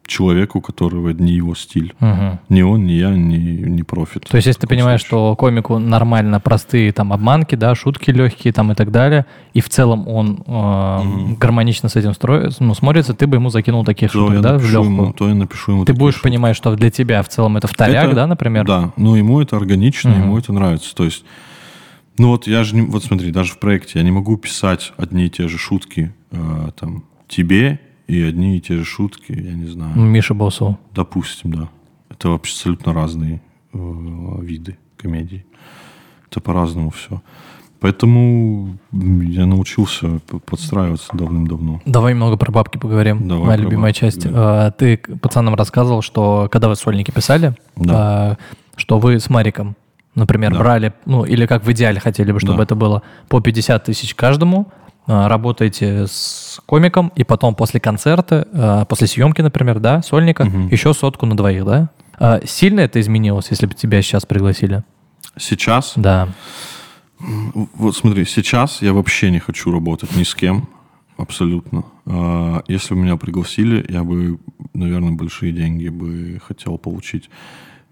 человеку, у которого не его стиль. Мгм. Ни он, ни я, ни, ни профит. То есть, если ты понимаешь, случае. что комику нормально простые там обманки, да, шутки легкие там и так далее, и в целом он э, гармонично с этим строит, ну, смотрится, ты бы ему закинул таких то шуток, да, в легкую. ему, то я напишу ему Ты будешь шутки. понимать, что для тебя в целом это вторяк, Это- да, например? Да, но ему это органично, Мгм. ему это нравится. То есть, ну вот я же, не, вот смотри, даже в проекте я не могу писать одни и те же шутки э, там тебе и одни и те же шутки, я не знаю, Миша Босову. допустим, да. Это вообще абсолютно разные э, виды комедий. Это по-разному все. Поэтому я научился подстраиваться давным-давно. Давай немного про бабки поговорим. Давай Моя любимая бабки, часть. да. А, Ты пацанам рассказывал, что когда вы сольники писали, Да. а, что вы с Мариком, например, Да. брали, ну или как в идеале хотели бы, чтобы Да. это было по 50 тысяч каждому, работаете с комиком, и потом после концерта, а, после съемки, например, да, сольника, Мгм. еще сотку на двоих, да? А, Сильно это изменилось, если бы тебя сейчас пригласили? Сейчас Да. Вот смотри, сейчас я вообще не хочу работать ни с кем, абсолютно. Если бы меня пригласили, я бы, наверное, большие деньги бы хотел получить.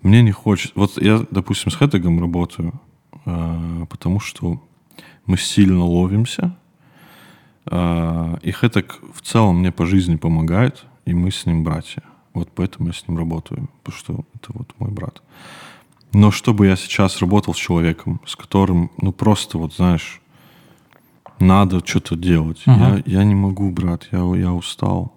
Мне не хочется... Вот я, допустим, с Хэттегом работаю, потому что мы сильно ловимся, и Хэттег в целом мне по жизни помогает, и мы с ним братья. Вот поэтому я с ним работаю, потому что это вот мой брат. Но чтобы я сейчас работал с человеком, с которым, ну просто вот, знаешь, надо что-то делать. Ага. Я, я не могу, брат, я, я устал.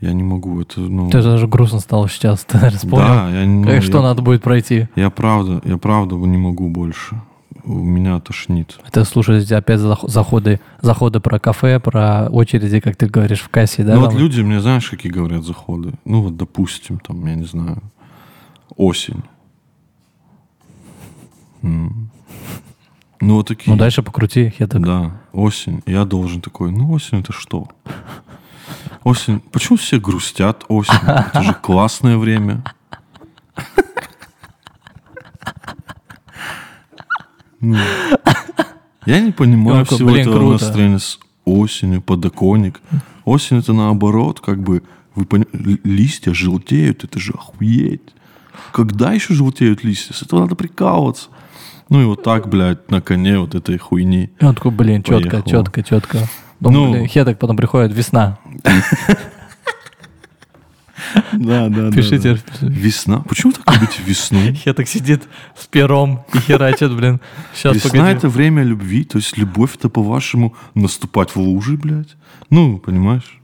Я не могу, это, ну... Ты даже грустно стало сейчас, ты наверное, вспомнил. да, я, ну, Как- что я, надо будет пройти? я правда, я правда не могу больше. У меня тошнит. Это слушайте опять зах- заходы, заходы про кафе, про очереди, как ты говоришь, в кассе, да? ну вот люди мне, знаешь, какие говорят заходы? Ну вот, допустим, там, я не знаю, осень. М. Ну, вот такие. Ну, дальше покрути, хеток. Да, осень. Я должен такой, ну, осень это что? Осень. Почему все грустят осень? Это же классное время. Я не понимаю такой, всего блин, этого круто. настроения с осенью, подоконник. Осень это наоборот, как бы, вы листья желтеют, это же охуеть. Когда еще желтеют листья? С этого надо прикалываться. Ну и вот так, блядь, на коне вот этой хуйни. И он такой, блин, четко, четко, четко. Ну. блин, хеток потом приходит весна. Да, да, Пишите. Весна? Почему так любите весну? Хеток сидит с пером и херачит, блин. Сейчас, Весна это время любви, то есть любовь это, по-вашему, наступать в лужи, блядь? Ну, понимаешь?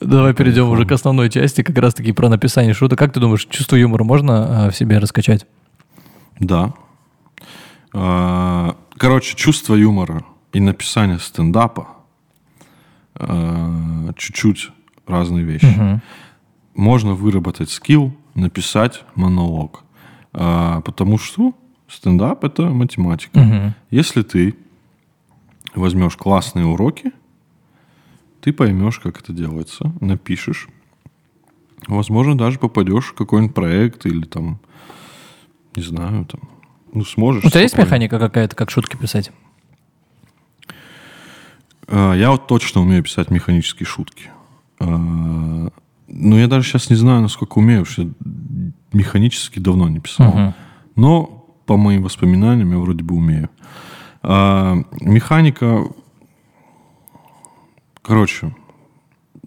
Давай перейдем уже к основной части, как раз таки про написание шуток. Как ты думаешь, чувство юмора можно а, в себе раскачать? Да. А, Короче, чувство юмора и написание стендапа а, чуть-чуть разные вещи. Можно выработать скилл, написать монолог. А, Потому что стендап это математика. Если ты возьмешь классные уроки, ты поймешь, как это делается, напишешь. Возможно, даже попадешь в какой-нибудь проект или там, не знаю, там, ну, сможешь. У тебя есть механика какая-то, как шутки писать? А, Я вот точно умею писать механические шутки. Но я даже сейчас не знаю, насколько умею, потому что механически давно не писал. Мгм. Но по моим воспоминаниям я вроде бы умею. А, Механика... Короче,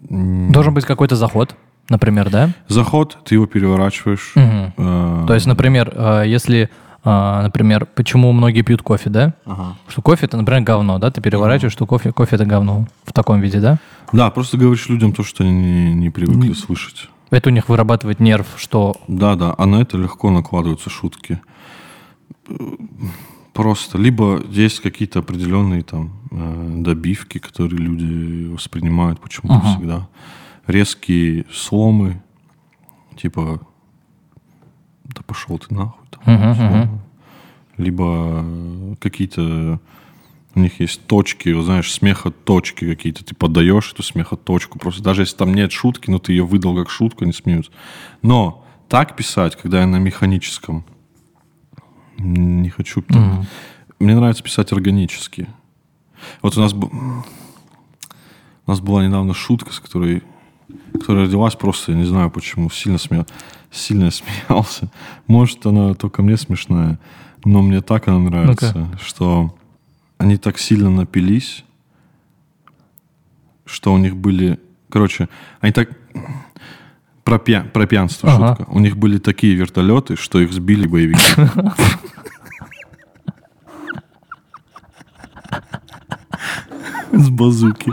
Должен быть какой-то заход, например, да? заход, ты его переворачиваешь. Мгм. А, То есть, например, а, если, а, например, почему многие пьют кофе, да? Что кофе это, например, говно, да? Ты переворачиваешь, что кофе, кофе это говно в таком виде, да? Да, просто говоришь людям то, что они не, не привыкли слышать. Это у них вырабатывает нерв, что Да, да, а на это легко накладываются шутки. Э, Просто либо есть какие-то определенные там э, добивки, которые люди воспринимают почему-то Ага. всегда. Резкие сломы, типа да пошел ты нахуй. Либо э, какие-то у них есть точки, вот знаешь, смеха точки какие-то. Ты подаешь эту смеха точку. Просто даже если там нет шутки, но ты ее выдал как шутку, они смеются. Но так писать, когда я на механическом, не хочу. там. Мне нравится писать органически. Вот у нас, у нас была недавно шутка, с которой, которая родилась просто, я не знаю почему, сильно, смея, сильно смеялся. Может, она только мне смешная, но мне так она нравится, что они так сильно напились, что у них были... Короче, они так... Про, пья- про пьянство Ага. шутка. У них были такие вертолеты, что их сбили боевики. С базуки.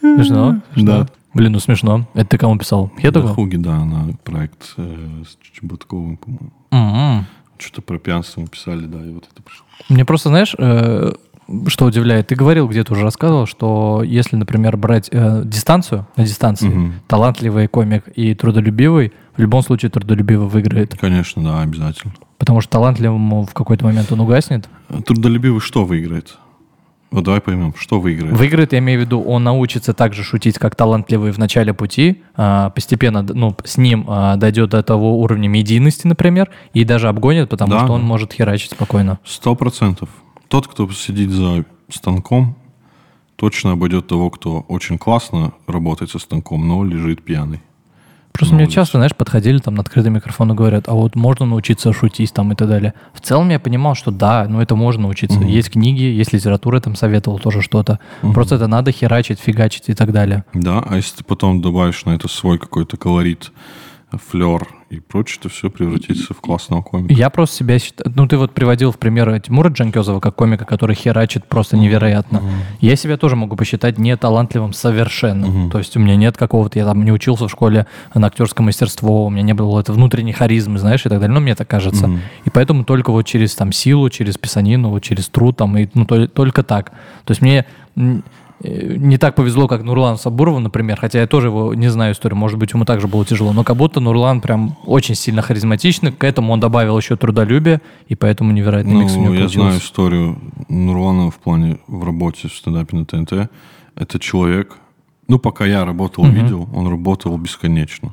Смешно. Да. Блин, ну смешно. Это ты кому писал? Я такой? Хуги, да, на проект э, с Чеботковым, по-моему. М-м. Что-то про пьянство мы писали, да, и вот это пришло. Мне просто, знаешь, э, что удивляет? Ты говорил, где-то уже рассказывал, что если, например, брать э, дистанцию, на дистанции, талантливый комик и трудолюбивый, в любом случае трудолюбивый выиграет. Конечно, да, обязательно. Потому что талантливому в какой-то момент он угаснет. Трудолюбивый что выиграет? Вот давай поймем, что выиграет. Выиграет, я имею в виду, он научится так же шутить, как талантливый в начале пути, а, постепенно ну, с ним а, дойдет до того уровня медийности, например, и даже обгонит, потому Да, что он может херачить спокойно. Сто процентов. Тот, кто сидит за станком, точно обойдет того, кто очень классно работает со станком, но лежит пьяный. Просто Ну, мне часто, знаешь, подходили там на открытый микрофон и говорят, а вот можно научиться шутить там и так далее. В целом я понимал, что да, ну это можно научиться. Есть книги, есть литература, там советовал тоже что-то. Просто это надо херачить, фигачить и так далее. Да, а если ты потом добавишь на это свой какой-то колорит, флер и прочее, то все превратится в классного комика. Я просто себя считаю... Ну, ты вот приводил в пример Тимура Джанкезова как комика, который херачит просто невероятно. Я себя тоже могу посчитать не талантливым совершенно. То есть у меня нет какого-то... Я там не учился в школе на актерское мастерство, у меня не было это внутренней харизмы, знаешь, и так далее. Но мне так кажется. И поэтому только вот через там силу, через писанину, вот через труд там, и, ну, то- только так. То есть мне... э, не так повезло, как Нурлан Сабурову, например, хотя я тоже его не знаю историю, может быть, ему также было тяжело, но как будто Нурлан прям очень сильно харизматичный, к этому он добавил еще трудолюбие, и поэтому невероятный Ну, микс у него я получился. знаю историю Нурлана в плане в работе в стендапе на ТНТ. Это человек, ну, пока я работал, Мгм. видел, он работал бесконечно.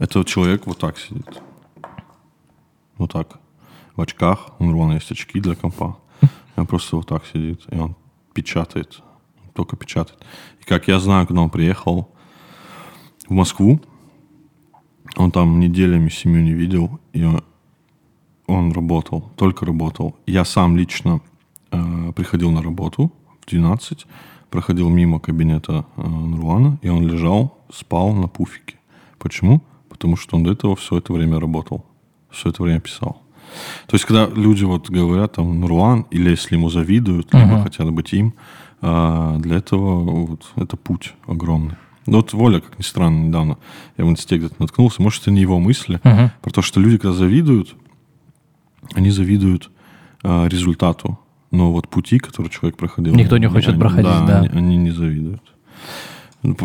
Это человек вот так сидит. Вот так. В очках. У Нурлана есть очки для компа. Он просто вот так сидит, и он печатает. Только печатает. И как я знаю, когда он приехал в Москву, он там неделями семью не видел, и он, он работал, только работал. Я сам лично э, приходил на работу в 12, проходил мимо кабинета э, Нурлана, и он лежал, спал на пуфике. Почему? Потому что он до этого все это время работал, все это время писал. То есть, когда люди вот говорят, там, Нурлан, или если ему завидуют, либо Мгм. хотят быть им, а, для этого вот, это путь огромный. Ну, вот Воля, как ни странно, недавно я в инсте где-то наткнулся, может, это не его мысли, Мгм. про то, что люди, когда завидуют, они завидуют а, результату. Но вот пути, которые человек проходил... Никто не хочет они- проходить, да. Они, они не завидуют. Ну,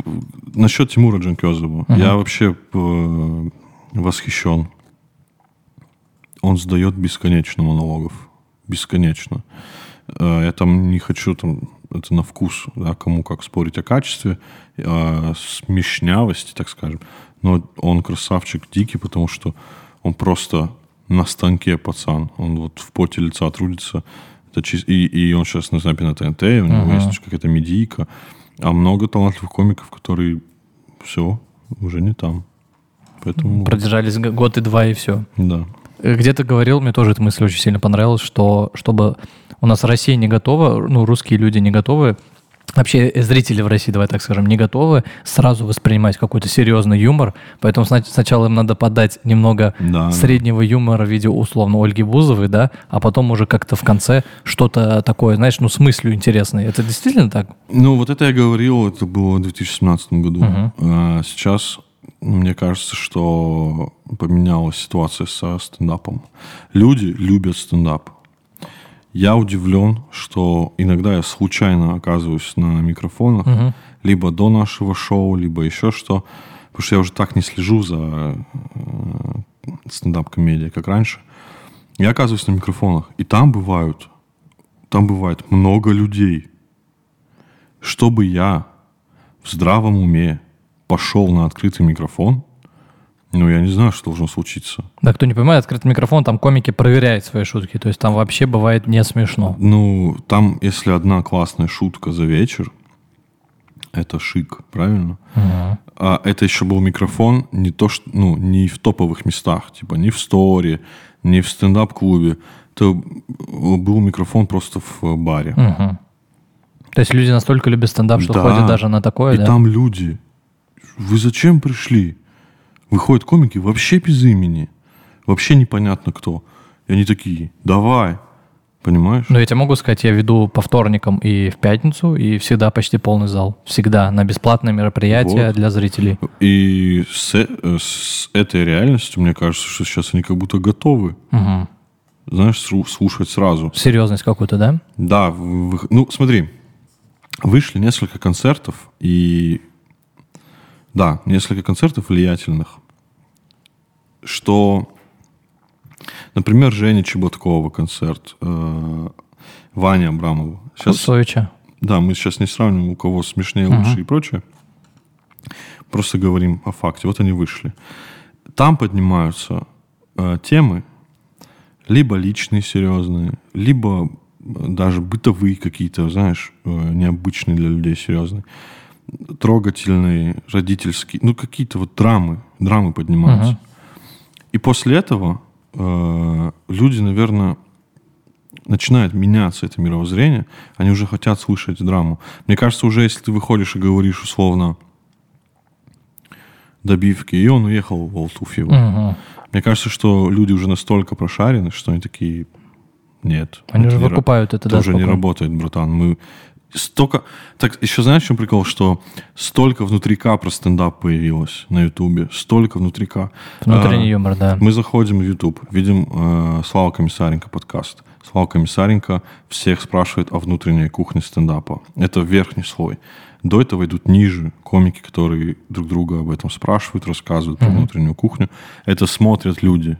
Насчет Тимура Джанкезова. Мгм. Я вообще э, восхищен. Он сдает бесконечно монологов. Бесконечно. Э, Я там не хочу там это на вкус, да, кому как спорить о качестве, о смешнявости, так скажем. Но он красавчик дикий, потому что он просто на станке пацан. Он вот в поте лица трудится. Это чис- и, и он сейчас на снапе на ТНТ, у него Ага. есть какая-то медийка. А много талантливых комиков, которые все, уже не там. Поэтому, Продержались год и два, и все. да. Где ты говорил, мне тоже эта мысль очень сильно понравилась, что чтобы у нас Россия не готова, ну, русские люди не готовы, вообще э, зрители в России, давай так скажем, не готовы сразу воспринимать какой-то серьезный юмор, поэтому сна- сначала им надо подать немного Да. среднего юмора в виде условно Ольги Бузовой, да, а потом уже как-то в конце что-то такое, знаешь, ну, с мыслью интересной. Это действительно так? Ну, вот это я говорил, это было в 2017 году. Мгм. А сейчас, мне кажется, что поменялась ситуация со стендапом. Люди любят стендап. Я удивлен, что иногда я случайно оказываюсь на микрофонах, Мгм. либо до нашего шоу, либо еще что. Потому что я уже так не слежу за э, стендап-комедией, как раньше. Я оказываюсь на микрофонах, и там бывают, там бывает много людей. Чтобы я в здравом уме пошел на открытый микрофон, ну, я не знаю, что должно случиться. Да, кто не понимает, открытый микрофон, там комики проверяют свои шутки, то есть там вообще бывает не смешно. Ну, там, если одна классная шутка за вечер, это шик, правильно? Мгм. А это еще был микрофон не то, что, ну, не в топовых местах, типа не в сторе, не в стендап-клубе. Это был микрофон просто в баре. Мгм. То есть люди настолько любят стендап, что Да. ходят даже на такое, И да? там люди. Вы зачем пришли? Выходят комики вообще без имени. Вообще непонятно кто. И они такие, давай. Понимаешь? Ну, я тебе могу сказать, я веду по вторникам и в пятницу, и всегда почти полный зал. Всегда на бесплатное мероприятие Вот. для зрителей. И с, э, с этой реальностью, мне кажется, что сейчас они как будто готовы, Мгм. знаешь, слушать сразу. Серьезность какую-то, да? Да, в- в- ну смотри, вышли несколько концертов, и да, несколько концертов влиятельных, что, например, Женя Чеботкова концерт, э, Ваня Абрамова. Сейчас, Кусовича. да, мы сейчас не сравниваем, у кого смешнее, лучше и прочее. Просто говорим о факте. Вот они вышли. Там поднимаются э, темы, либо личные, серьезные, либо э, даже бытовые какие-то, знаешь, э, необычные для людей серьезные. Трогательные, родительские, ну какие-то вот драмы, драмы поднимаются. Мгм. И после этого э, люди, наверное, начинает меняться это мировоззрение, они уже хотят слышать драму. Мне кажется, уже если ты выходишь и говоришь условно добивки, и он уехал в Алтуфьево. Мгм. Мне кажется, что люди уже настолько прошарены, что они такие, нет. Они это уже не ра- выкупают это, это да, уже не спокойно. работает, братан. Мы столько... Так, еще знаешь, в чем прикол? Что столько внутрика про стендап появилось на Ютубе. Столько внутрика. Внутренний А, юмор, да. мы заходим в YouTube, видим э, Слава Комиссаренко подкаст. Слава Комиссаренко всех спрашивает о внутренней кухне стендапа. Это верхний слой. До этого идут ниже комики, которые друг друга об этом спрашивают, рассказывают про внутреннюю кухню. Это смотрят люди.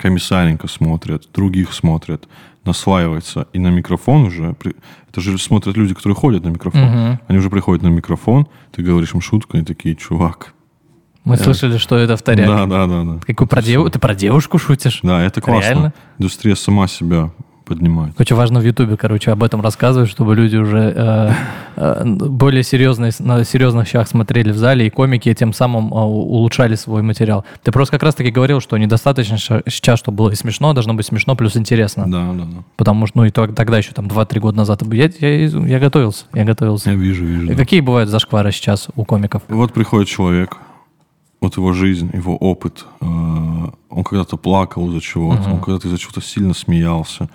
Комиссаренко смотрят, других смотрят, наслаивается. И на микрофон уже... Это же смотрят люди, которые ходят на микрофон. Они уже приходят на микрофон, ты говоришь им шутку, они такие, чувак. Мы слышали, что это вторяк. Да, да, да, да. Какую про дев- Ты про девушку шутишь? Да, это классно. Реально? Индустрия сама себя поднимает. Очень важно в Ютубе, короче, об этом рассказывать, чтобы люди уже э, э, более серьезные, на серьезных щах смотрели в зале, и комики тем самым э, улучшали свой материал. Ты просто как раз-таки говорил, что недостаточно сейчас, чтобы было и смешно, должно быть смешно плюс интересно. Да, да, да. Потому что, ну, и то- тогда еще там 2-3 года назад я, я, я готовился, я готовился. Я вижу, вижу. И да. Какие бывают зашквары сейчас у комиков? Вот приходит человек, вот его жизнь, его опыт, э, он когда-то плакал из-за чего-то, он когда-то из-за чего-то сильно смеялся,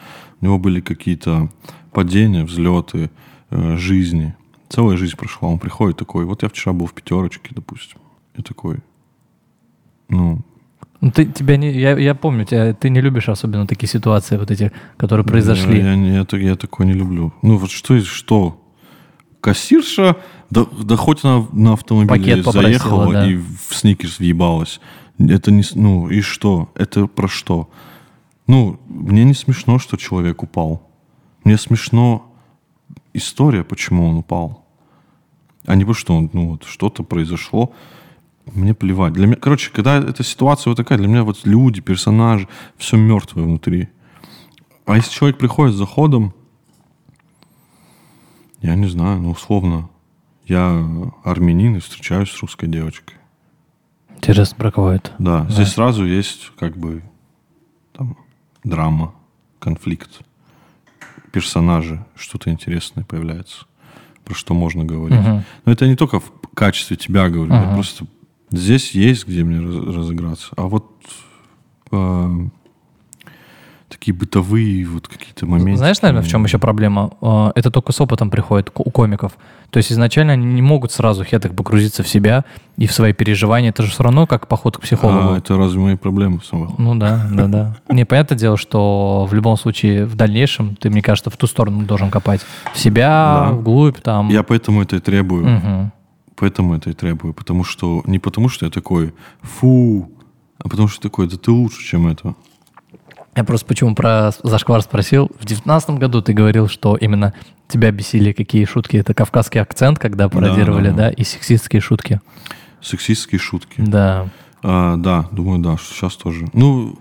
у него были какие-то падения, взлеты э, жизни. Целая жизнь прошла, он приходит такой, вот я вчера был в пятерочке, допустим, и такой, ну, Ну, ты, тебя не, я, я помню, тебя, ты не любишь особенно такие ситуации вот эти, которые произошли. Я, я, я, я такое не люблю. Ну вот что, что? Кассирша, да, да хоть она на автомобиле Пакет заехала да. и в сникерс въебалась. Это не... Ну и что? Это про что? Ну, мне не смешно, что человек упал. Мне смешно история, почему он упал. А не потому, что он, ну, вот, что-то произошло. Мне плевать. Для меня, короче, когда эта ситуация вот такая, для меня вот люди, персонажи, все мертвое внутри. А если человек приходит с заходом, я не знаю, ну, условно, я армянин и встречаюсь с русской девочкой. Про кого это? Да, здесь сразу есть как бы там драма, конфликт, персонажи, что-то интересное появляется, про что можно говорить. Мгм. Но это не только в качестве тебя говорю, я Ага. просто здесь есть где мне раз- разыграться. А вот э, такие бытовые вот какие-то моменты. Знаешь, наверное, в чем еще проблема? Э, Это только с опытом приходит у комиков. То есть изначально они не могут сразу хеток погрузиться в себя и в свои переживания. Это же все равно как поход к психологу. А, это разве мои проблемы, Самвел? Ну да, да, да. Не, понятное дело, что в любом случае в дальнейшем ты, мне кажется, в ту сторону должен копать. В себя, Да. вглубь, там. Я поэтому это и требую. Мгм. Поэтому это и требую. Потому что не потому, что я такой фу, а потому что такой, да ты лучше, чем это. Я просто почему про зашквар спросил. В девятнадцатом году ты говорил, что именно тебя бесили какие шутки. Это кавказский акцент, когда пародировали, да, да, да. и сексистские шутки. Сексистские шутки. Да. А, да, думаю, да, сейчас тоже. Ну,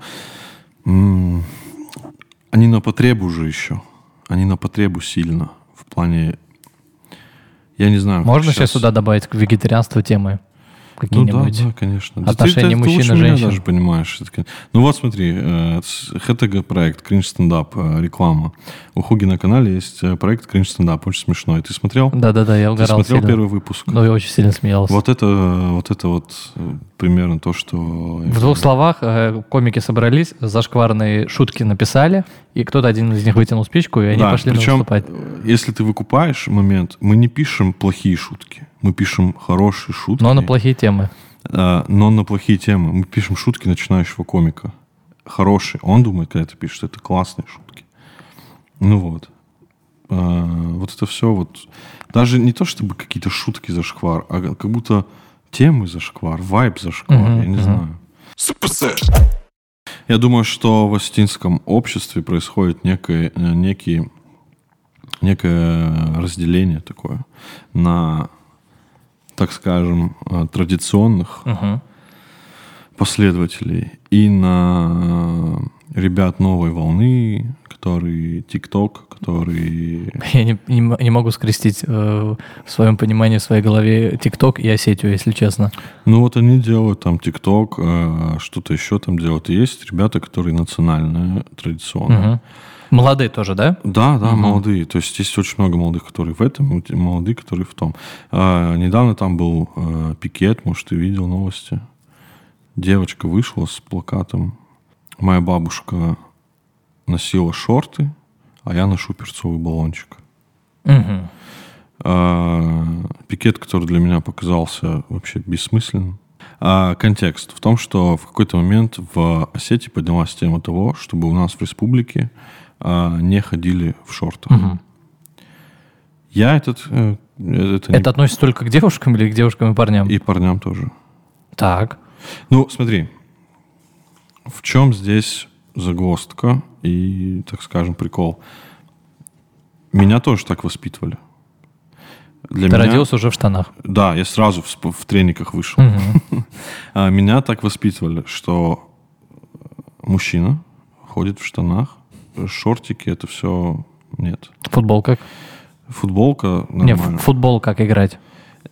они на потребу же еще. Они на потребу сильно. В плане, я не знаю. Можно сейчас сюда добавить к вегетарианству темы? Ну да, Какие-нибудь? да, конечно. Да Отношения ты, ты, ты мужчин и женщин. даже понимаешь. Ну вот смотри, э, ХТГ проект, кринж стендап, э, реклама. У Хуги на канале есть э, проект кринж стендап, очень смешной. Ты смотрел? Да-да-да, я Ты угорал смотрел сильно. первый выпуск? Ну, я очень сильно смеялся. Вот это, вот это вот примерно то, что... В двух словах, комики собрались, зашкварные шутки написали, и кто-то один из них вытянул спичку, и они Да, пошли причем, выступать. э, если ты выкупаешь момент, мы не пишем плохие шутки, мы пишем хорошие шутки. Но на плохие темы. А, но на плохие темы. Мы пишем шутки начинающего комика. Хорошие. Он думает, когда это пишет, это классные шутки. Ну вот. А, вот это все вот... Даже не то, чтобы какие-то шутки за шквар, а как будто темы за шквар, вайб за шквар, Мгм, я не мгм. знаю. Я думаю, что в астинском обществе происходит некое, э, некий, некое разделение такое на, так скажем, э, традиционных Мгм. последователей и на ребят новой волны, которые ТикТок, которые... Я не, не не могу скрестить э, в своем понимании, в своей голове ТикТок и Осетию, если честно. Ну вот они делают там ТикТок, э, что-то еще там делают. И есть ребята, которые национальные, традиционные. Мгм. Молодые тоже, да? Да, да, Мгм. молодые. То есть есть очень много молодых, которые в этом, молодые, которые в том. А, недавно там был э, пикет, может, ты видел новости. Девочка вышла с плакатом. Моя бабушка носила шорты, а я ношу перцовый баллончик. Мгм. А, пикет, который для меня показался вообще бессмысленным. А, контекст в том, что в какой-то момент в Осетии поднялась тема того, чтобы у нас в республике а, не ходили в шортах. Мгм. Я этот... э, это не- Это относится только к девушкам или к девушкам и парням? И парням тоже. Так. Ну, смотри, в чем здесь загвоздка и, так скажем, прикол? Меня тоже так воспитывали. Для Ты меня- родился уже в штанах. Да, я сразу в, в трениках вышел. А меня так воспитывали, что мужчина ходит в штанах, шортики, это все нет. Футбол как? Футболка Не, нормально. в футбол как играть?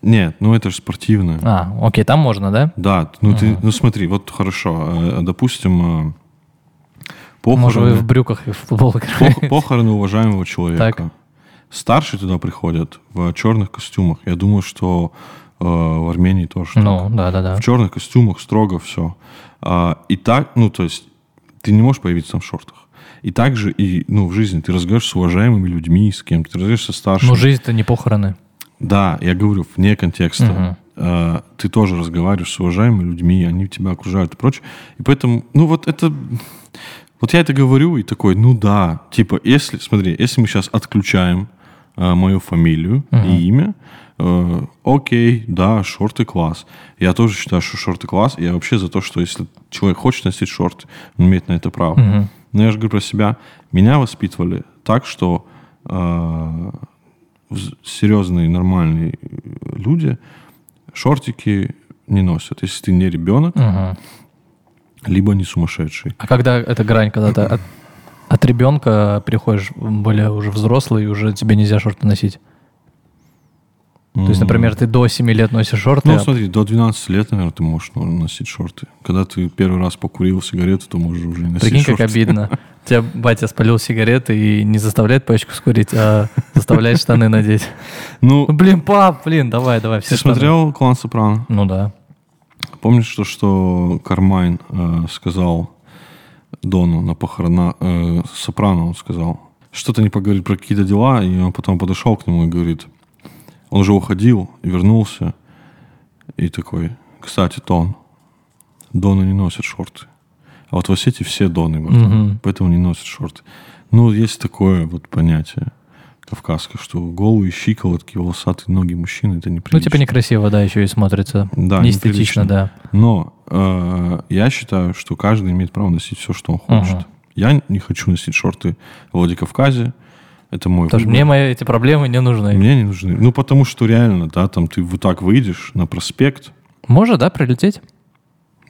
Нет, ну это же спортивное. А, окей, там можно, да? Да, ну ты, ну смотри, вот хорошо, э, допустим, э, Может, вы похороны, в брюках и в футбол пох- похороны уважаемого человека. Так. Старшие туда приходят в черных костюмах. Я думаю, что э, в Армении тоже. так. Ну, да-да-да. В черных костюмах строго все. и так, ну, то есть, ты не можешь появиться там в шортах. И также и, ну, в жизни ты разговариваешь с уважаемыми людьми, с кем-то, ты разговариваешь со старшими. Ну, жизнь-то не похороны. Да, я говорю, вне контекста. Э, ты тоже разговариваешь с уважаемыми людьми, они тебя окружают и прочее. И поэтому, ну, вот это... Вот я это говорю и такой, ну да, типа, если, смотри, если мы сейчас отключаем э, мою фамилию и имя, э, окей, да, шорты класс. Я тоже считаю, что шорты класс. Я вообще за то, что если человек хочет носить шорты, он имеет на это право. Мгм. Но я же говорю про себя. Меня воспитывали так, что э, вз- серьезные, нормальные люди шортики не носят. Если ты не ребенок, Мгм. либо не сумасшедший. А когда эта грань, когда ты от, от ребенка переходишь более уже взрослый, уже тебе нельзя шорты носить? То есть, например, ты до 7 лет носишь шорты, Ну, а смотри, до 12 лет, наверное, ты можешь ну, носить шорты. Когда ты первый раз покурил сигарету, то можешь уже не носить Прикинь, как шорты. обидно. Тебя батя спалил сигареты и не заставляет пачку скурить, а заставляет штаны надеть. Ну, Ну, блин, пап, блин, давай, давай. все ты смотрел «Клан Сопрано»? Ну да. Помнишь то, что Кармайн э, сказал Дону на похоронах, э, Сопрано он сказал, что-то не поговорить про какие-то дела, и он потом подошел к нему и говорит, он уже уходил вернулся, и такой, кстати, Тон, Доны не носят шорты. А вот в Осетии все Доны, братан, Мгм. поэтому не носят шорты. Ну, есть такое вот понятие кавказское, что голые щиколотки, волосатые ноги мужчины, это неприлично. Ну, типа некрасиво, да, еще и смотрится. Да, Неэстетично, неприлично. да. Но э, я считаю, что каждый имеет право носить все, что он хочет. Ага. Я не хочу носить шорты в Владикавказе. Это мой Потому что выбор. мне мои эти проблемы не нужны. Мне не нужны. Ну, потому что реально, да, там ты вот так выйдешь на проспект, Может, да, прилететь?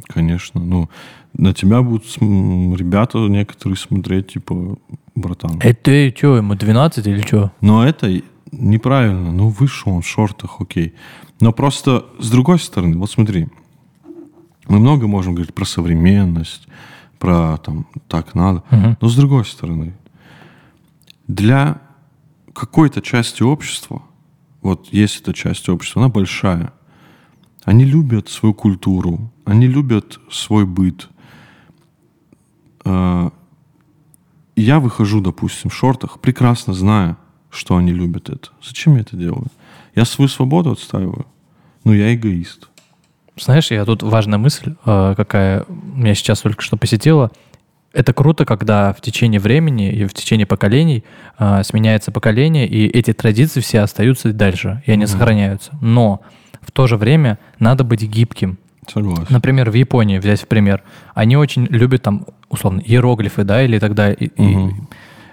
конечно, ну, на тебя будут ребята некоторые смотреть, типа, братан. Эй, ты что, ему 12 или что? Но это неправильно. Ну, вышел он в шортах, окей. Но просто с другой стороны, вот смотри, мы много можем говорить про современность, про там так надо. Мгм. Но с другой стороны, для какой-то части общества, вот есть эта часть общества, она большая, они любят свою культуру, они любят свой быт. Э, Я выхожу, допустим, в шортах, прекрасно зная, что они любят это. Зачем я это делаю? Я свою свободу отстаиваю. Ну, я эгоист. Знаешь, я тут важная мысль, э, какая меня сейчас только что посетила. Это круто, когда в течение времени и в течение поколений э, сменяется поколение, и эти традиции все остаются дальше, и они сохраняются. Но в то же время надо быть гибким. Согласен. Например, в Японии, взять в пример, они очень любят там, условно, иероглифы, да, или тогда... И, и, Мгм.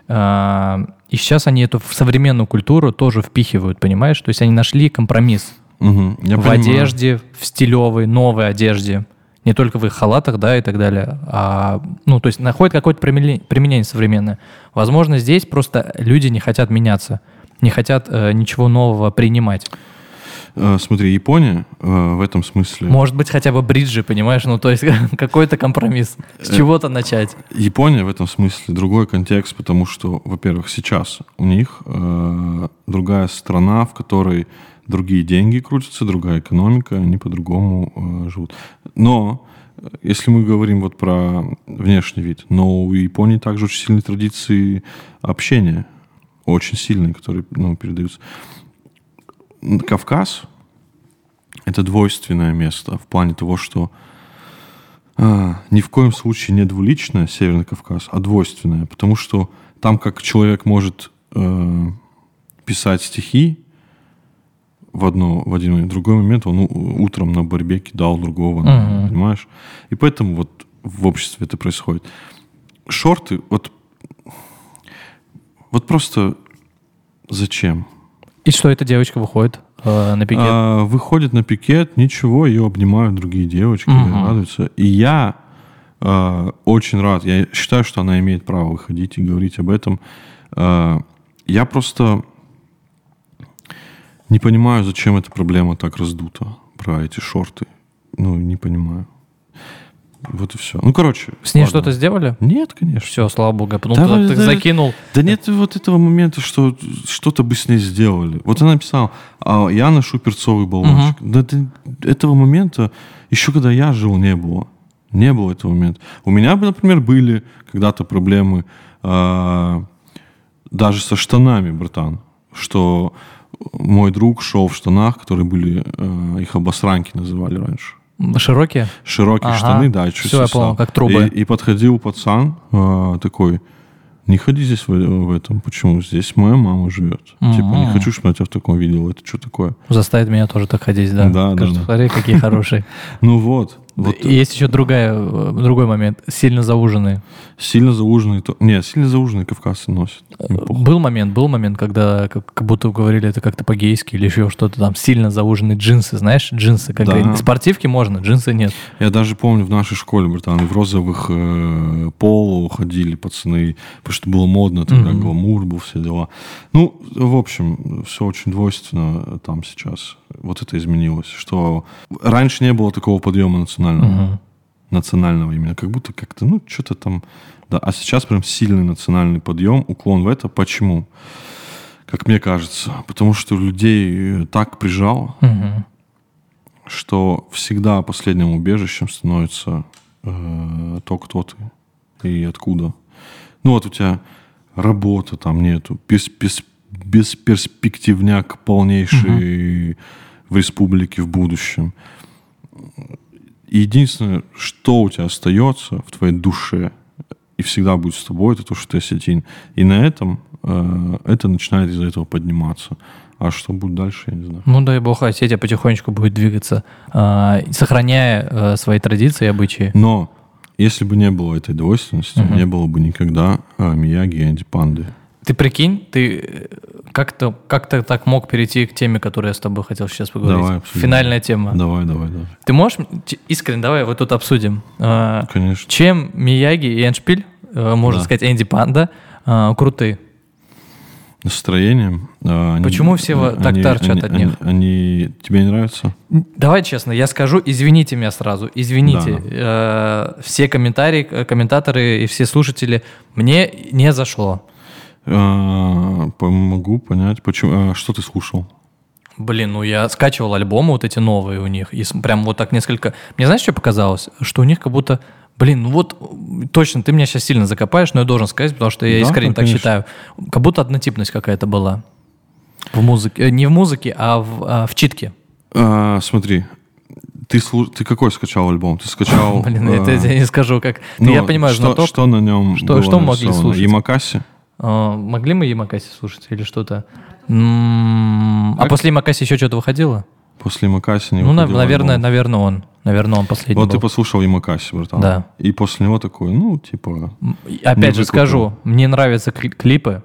а, и сейчас они это в современную культуру тоже впихивают, понимаешь? То есть они нашли компромисс Мгм. Я в понимаю. одежде, в стилевой, новой одежде. Не только в их халатах, да, и так далее. А, ну, то есть находят какое-то применение, применение современное. Возможно, здесь просто люди не хотят меняться, не хотят э, ничего нового принимать. Э, Смотри, Япония э, в этом смысле... Может быть, хотя бы бриджи, понимаешь? Ну, то есть какой-то компромисс. С чего-то начать. Япония в этом смысле другой контекст, потому что, во-первых, сейчас у них э, другая страна, в которой другие деньги крутятся, другая экономика, они по-другому э, живут. Но э, если мы говорим вот про внешний вид, но у Японии также очень сильные традиции общения, очень сильные, которые ну, передаются. Кавказ — это двойственное место в плане того, что а, ни в коем случае не двуличное Северный Кавказ, а двойственное, потому что там как человек может э, писать стихи в, одно, в один момент, в другой момент он у- утром на борьбе кидал другого, Мгм. понимаешь? И поэтому вот в обществе это происходит. Шорты, вот, вот просто зачем? И что эта девочка выходит э, на пикет? А, выходит на пикет, ничего, ее обнимают другие девочки, Мгм. радуются. И я а, очень рад. Я считаю, что она имеет право выходить и говорить об этом. А, я просто не понимаю, зачем эта проблема так раздута про эти шорты. Ну, не понимаю. Вот и все. Ну, короче. С ней что-то сделали? Нет, конечно. Все, слава богу. Ну, Да, ты, да, закинул. Да нет вот этого момента, что что-то бы с ней сделали. Вот она написала, а я ношу перцовый баллончик. Да ты- этого момента, еще когда я жил, не было. Не было этого момента. У меня бы, например, были когда-то проблемы а, даже со штанами, братан. Что мой друг шел в штанах, которые были, а, их обосранки называли раньше. Широкие? Широкие Ага. штаны, да, чуть Всё, я понял, как трубы. И, и подходил пацан а, такой, не ходи здесь в, в этом, почему? Здесь моя мама живет. Типа, не хочу, чтобы я тебя в таком видел. Это что такое? Заставит меня тоже так ходить, да. Да, да, Скажет, да. Смотри, какие хорошие. Ну вот. Вот Есть еще другая, э, другой момент. Сильно зауженные. Сильно зауженные... То... Не, сильно зауженные кавказцы носят. Им похуй. Был момент, был момент, когда как, как будто говорили это как-то по-гейски или еще что-то там. Сильно зауженные джинсы, знаешь, джинсы. Как Да. спортивки можно, джинсы нет. Я даже помню в нашей школе, братан, в розовых э, поло ходили пацаны, потому что было модно тогда, Мгм. гламур был, все дела. Ну, в общем, все очень двойственно там сейчас. Вот это изменилось, что раньше не было такого подъема национального. Мгм. Национального именно, как будто как-то, ну, что-то там... Да, а сейчас прям сильный национальный подъем, уклон в это. Почему? Как мне кажется, потому что людей э, так прижало, Мгм. что всегда последним убежищем становится э, то, кто ты и откуда. Ну вот у тебя работа там нету, без, без, бесперспективняк полнейший в республике в будущем. Единственное, что у тебя остается в твоей душе и всегда будет с тобой, это то, что ты осетин. И на этом э, это начинает из-за этого подниматься. А что будет дальше, я не знаю. Ну, дай бог, Осетия потихонечку будет двигаться, а, сохраняя э, свои традиции и обычаи. Но если бы не было этой двойственности, Мгм. не было бы никогда а, Мияги и Анди Панды. Ты прикинь, ты э, как-то как то так мог перейти к теме, которую я с тобой хотел сейчас поговорить. Давай обсудим. Финальная тема. Давай, давай, давай. Ты можешь, искренне, давай вот тут обсудим. А, Конечно. Чем Мияги и Эншпиль, э, можно Да. сказать, Энди Панда, а, крутые? Настроением. а, они- Почему все во- так они- торчат они- от них? Они, они- тебе не нравятся? Давай честно, я скажу, извините меня сразу, извините. Э, все комментарии, э, комментаторы и все слушатели, мне не зашло. А, помогу понять, почему. а, что ты слушал? Блин, ну я скачивал альбомы вот эти новые у них, и прям вот так несколько... Мне знаешь, что показалось? Что у них как будто... Блин, ну вот точно, ты меня сейчас сильно закопаешь, но я должен сказать, потому что я Да, искренне да, так конечно. считаю. Как будто однотипность какая-то была в музыке. Э, Не в музыке, а в, а в читке. А, смотри, ты, слу- ты какой скачал альбом? Ты скачал... Блин, а, это я тебе не скажу, как... ну, я понимаю, что, что на нем Что- могли слушать? Ямакаси? А, могли мы Ямакаси слушать или что-то? А Как? после Ямакаси еще что-то выходило? После Ямакаси не Ну, наверное, альбом. наверное, он. Наверное, он последний Вот ты послушал Ямакаси, братан. Да. И после него такой, ну, типа... Опять же скажу, мне нравятся кли- клипы.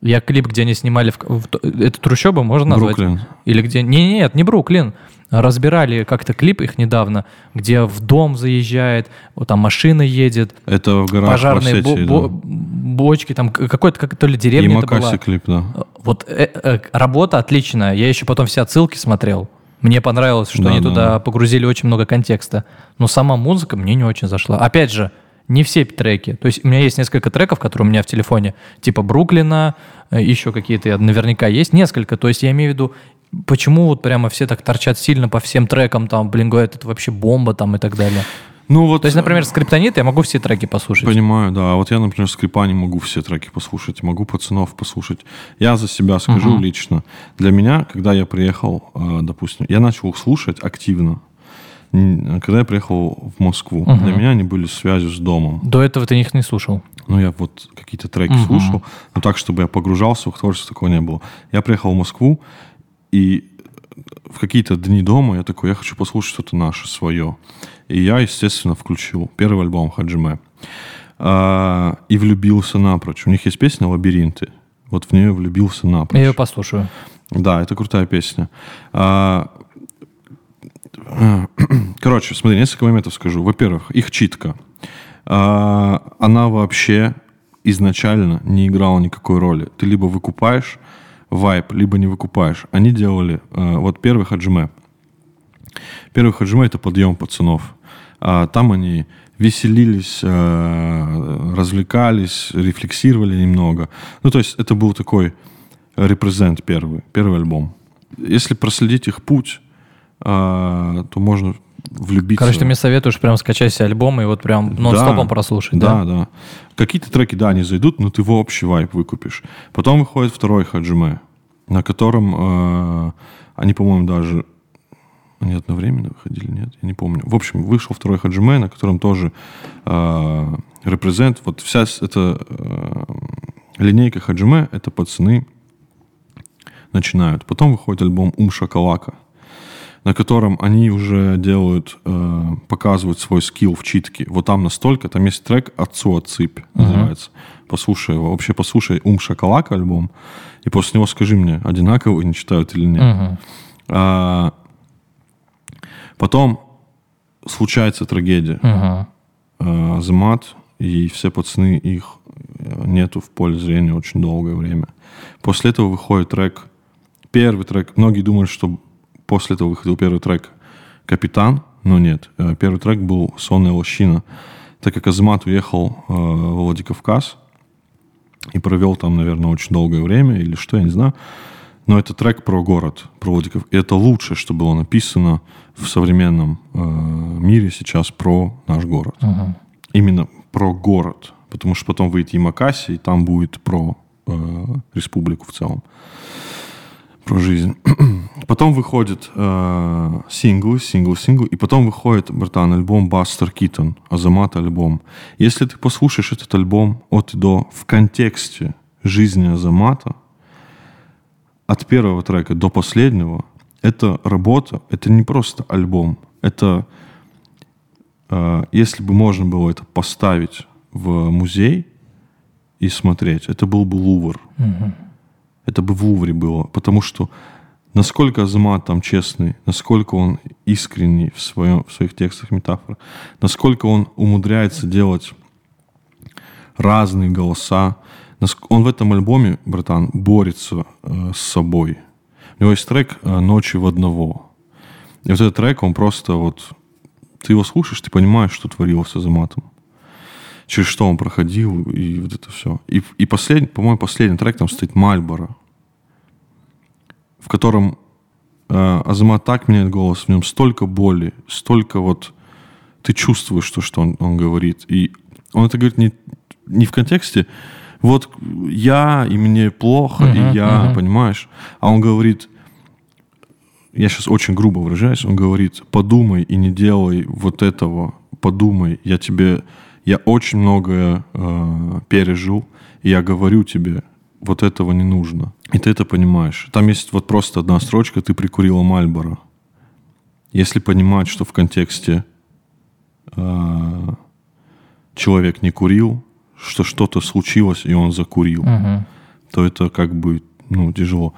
Я клип, где они снимали... В, в то- это трущобы можно назвать? Бруклин. Или где... Не, нет, не Бруклин. Разбирали как-то клип их недавно, где в дом заезжает, вот там машина едет, Это в горах пожарные бо- Осетии, бо- да. бочки, там какой-то, как то ли деревня это была. Ямакаси клип, да. Вот э, э, работа отличная. Я еще потом все отсылки смотрел. Мне понравилось, что Да, они да, туда да. погрузили очень много контекста. Но сама музыка мне не очень зашла. Опять же, не все треки. То есть у меня есть несколько треков, которые у меня в телефоне, типа Бруклина, э, еще какие-то наверняка есть несколько. То есть я имею в виду, почему вот прямо все так торчат сильно по всем трекам, там, блин, говорят, это вообще бомба там и так далее. Ну вот... То есть, например, Скриптонит я могу все треки послушать. Понимаю, да. А вот я, например, скрипа не могу все треки послушать, могу пацанов послушать. Я за себя скажу Мгм. лично. Для меня, когда я приехал, э, допустим, я начал их слушать активно, когда я приехал в Москву. Мгм. Для меня они были связью с домом. До этого ты их не слушал. но я вот какие-то треки Мгм. слушал, но так, чтобы я погружался в творчество, такого не было. Я приехал в Москву, и в какие-то дни дома я такой, я хочу послушать что-то наше, свое. И я, естественно, включил первый альбом Хаджиме. А, и влюбился напрочь. У них есть песня «Лабиринты». Вот в нее влюбился напрочь. Я ее послушаю. Да, это крутая песня. А, Короче, смотри, несколько моментов скажу. Во-первых, их читка. А, Она вообще изначально не играла никакой роли. Ты либо выкупаешь вайп, либо не выкупаешь. Они делали... а, Вот первый хаджиме. Первый хаджиме — это подъем пацанов. А Там они веселились, а, развлекались, рефлексировали немного. Ну, то есть это был такой репрезент первый, первый альбом. Если проследить их путь, то можно влюбиться. Короче, ты мне советуешь прям скачать себе альбом и вот прям нон-стопом Да, прослушать, Да, да? да. Какие-то треки, да, они зайдут, но ты его общий вайп выкупишь. Потом выходит второй хаджиме, на котором э, они, по-моему, даже... Они одновременно выходили, нет? Я не помню. В общем, вышел второй хаджиме, на котором тоже э, репрезент. Вот вся эта э, линейка хаджиме, это пацаны начинают. Потом выходит альбом Ум Шакалака, на котором они уже делают, э, показывают свой скилл в читке. Вот там настолько, там есть трек «Отцу отсыпь» называется. Послушай его. Вообще послушай «Ум Шакалака» альбом, и после него скажи мне, одинаково они читают или нет. Мгм. А, потом случается трагедия. Мгм. Э, Азамат и все пацаны, их э, нету в поле зрения очень долгое время. После этого выходит трек, первый трек, многие думают, что после этого выходил первый трек «Капитан», но нет. Э, Первый трек был «Сонная лощина». Так как Азамат уехал э, во Владикавказ и провел там, наверное, очень долгое время, или что, я не знаю, но это трек про город, про Владиков. И это лучшее, что было написано в современном э, мире сейчас про наш город. Мгм. Именно про город. Потому что потом выйдет Ямакаси, и там будет про э, республику в целом. Про жизнь. потом выходит э, синглы, синглы, синглы. И потом выходит, братан, альбом Бастер Китон, Азамат альбом. Если ты послушаешь этот альбом от и до в контексте жизни Азамата, от первого трека до последнего, это работа, это не просто альбом. Это, э, если бы можно было это поставить в музей и смотреть, это был бы Лувр. Мгм. Это бы в Лувре было. Потому что насколько Азамат там честный, насколько он искренний в, своем, в своих текстах метафор, насколько он умудряется делать разные голоса. Он в этом альбоме, братан, борется э, с собой. У него есть трек э, «Ночи в одного». И вот этот трек, он просто вот... Ты его слушаешь, ты понимаешь, что творилось с Азаматом. Через что он проходил, и вот это все. И, и последний, по-моему, последний трек там стоит «Мальборо», в котором э, Азамат так меняет голос, в нем столько боли, столько вот... Ты чувствуешь то, что он, он говорит. И он это говорит не, не в контексте вот я, и мне плохо, Мгм, и я, мгм. понимаешь? А он говорит, я сейчас очень грубо выражаюсь, он говорит, подумай и не делай вот этого, подумай, я тебе, я очень многое э, пережил, и я говорю тебе, вот этого не нужно. И ты это понимаешь. Там есть вот просто одна строчка, ты прикурила Мальборо. Если понимать, что в контексте э, человек не курил, что что-то случилось, и он закурил, Мгм. то это как бы, ну, тяжело.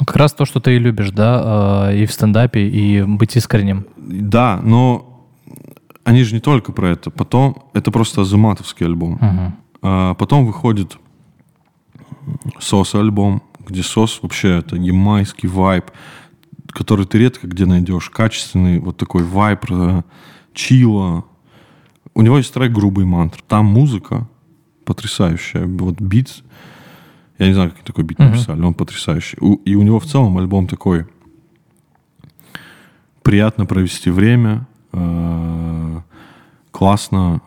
Ну, Как раз то, что ты и любишь, да, э, и в стендапе, и быть искренним. Да, но они же не только про это. Потом, это просто азаматовский альбом. Мгм. А потом выходит Сос альбом, где Сос вообще это ямайский вайб, который ты редко где найдешь. Качественный вот такой вайб, э, чила. У него есть трек «Грубый мантр». Там музыка потрясающая. Вот бит, я не знаю, как такой бит Мгм. написали, он потрясающий. И у него в целом альбом такой приятно провести время, э, классно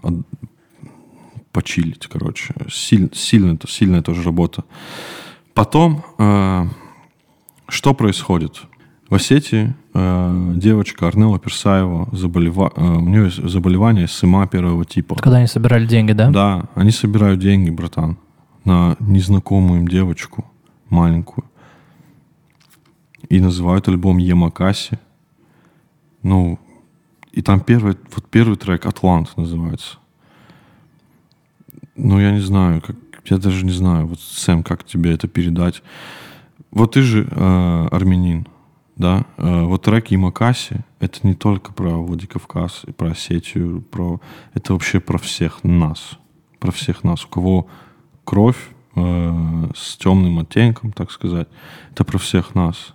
почилить, короче. Силь- сильно, сильная тоже работа. Потом, э, что происходит? В Осетии э, девочка Арнелла Персаева, заболева... э, у нее заболевание СМА первого типа. Когда они собирали деньги, да? Да, они собирают деньги, братан, на незнакомую им девочку маленькую. И называют альбом Ямакаси. Ну, и там первый, вот первый трек «Атлант» называется. Ну, я не знаю, как, я даже не знаю, вот, Сэм, как тебе это передать. Вот ты же э, армянин, да? Э, вот трек Ямакаси — это не только про Владикавказ и про Осетию, про... это вообще про всех нас. Про всех нас, у кого кровь э, с темным оттенком, так сказать. Это про всех нас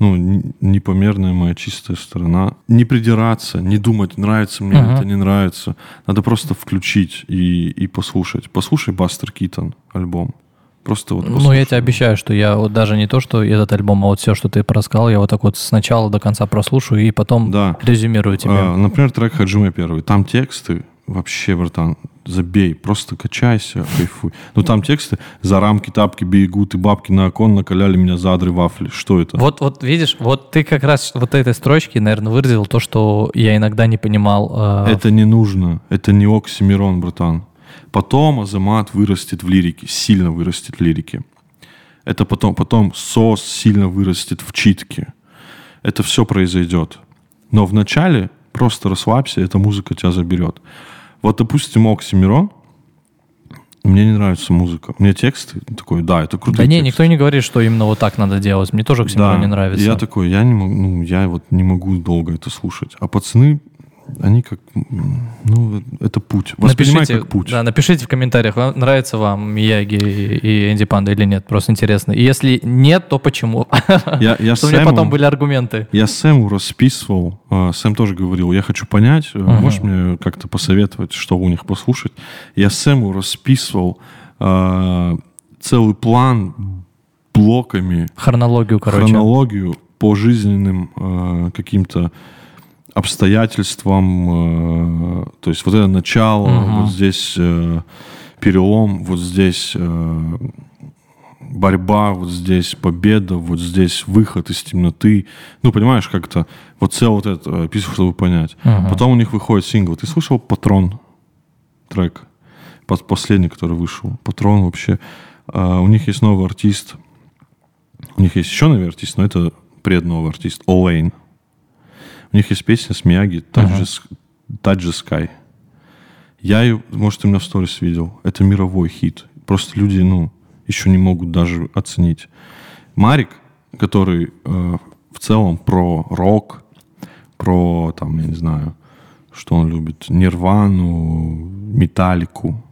ну, непомерная моя чистая сторона. Не придираться, не думать, нравится мне Ага. это, не нравится. Надо просто включить и, и послушать. Послушай Бастер Китон альбом. Просто вот Ну, послушай. я тебе обещаю, что я вот даже не то, что этот альбом, а вот все, что ты рассказал, я вот так вот сначала до конца прослушаю и потом Да. резюмирую тебе. А, например, трек Хаджиме первый. Там тексты вообще, братан, забей, просто качайся, кайфуй. Ну там тексты «За рамки тапки бегут и бабки на окон накаляли меня задры вафли». Что это? Вот, вот видишь, вот ты как раз вот этой строчки, наверное, выразил то, что я иногда не понимал. э, Это не нужно. Это не оксимирон, братан. Потом Азамат вырастет в лирике, сильно вырастет в лирике. Это потом, потом СОС сильно вырастет в читке. Это все произойдет. Но вначале просто расслабься, эта музыка тебя заберет. Вот, допустим, Оксимирон, мне не нравится музыка. Мне тексты такой, да, это круто. Да не, никто не говорит, что именно вот так надо делать. Мне тоже Оксимирон не нравится. Я такой, я не могу, ну, я вот не могу долго это слушать. А пацаны, они как, ну, это путь. Воспринимай Напишите, как путь. да, напишите в комментариях, вам нравится вам Мияги и Энди Панда или нет. Просто интересно. И если нет, то почему? Я, я Чтобы у меня Сэму- потом были аргументы. Я Сэму расписывал, а, Сэм тоже говорил, я хочу понять, а, можешь мне как-то посоветовать, что у них послушать? Я Сэму расписывал а, целый план блоками, Хронологию, короче. хронологию по жизненным а, каким-то обстоятельствам, э, то есть вот это начало, Мгм. вот здесь э, перелом, вот здесь э, борьба, вот здесь победа, вот здесь выход из темноты. Ну, понимаешь, как-то вот целое вот это описываю, чтобы понять. Мгм. Потом у них выходит сингл. Ты слышал «Патрон» трек? Пос- Последний, который вышел. «Патрон» вообще. А, у них есть новый артист. У них есть еще новый артист, но это предновый артист. Олейн. У них есть песня с Мияги «Touch the Sk- Touch the Sky». Я ее, может, ты меня в сторис видел. Это мировой хит. Просто люди, ну, еще не могут даже оценить. Марик, который э, в целом про рок, про, там, я не знаю, что он любит, Нирвану, Металлику.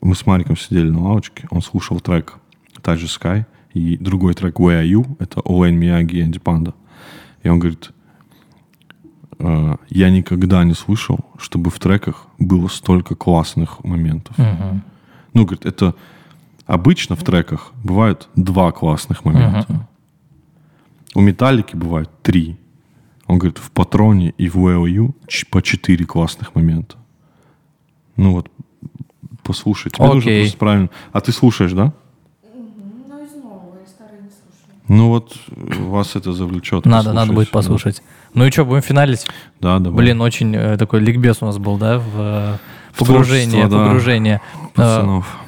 Мы с Мариком сидели на лавочке, он слушал трек the Sky и другой трек Where Are You, это Олейн Мияги и Энди Панда. И он говорит, я никогда не слышал, чтобы в треках было столько классных моментов. Мгм. Ну, говорит, это обычно в треках бывают два классных момента. Мгм. У Металлики бывает три. Он говорит, в Патроне и в ч- по четыре классных момента. Ну вот, послушай. Тебе нужно Окей. просто правильно. А ты слушаешь, да? Ну, из нового, из старой не слушаю. Ну вот, э, вас это завлечет. Надо, надо будет послушать. Ну и что, будем финалить? Да, давай. Блин, очень э, такой ликбез у нас был, да, в э, погружение, творчество, да. погружение. Э, Пацанов.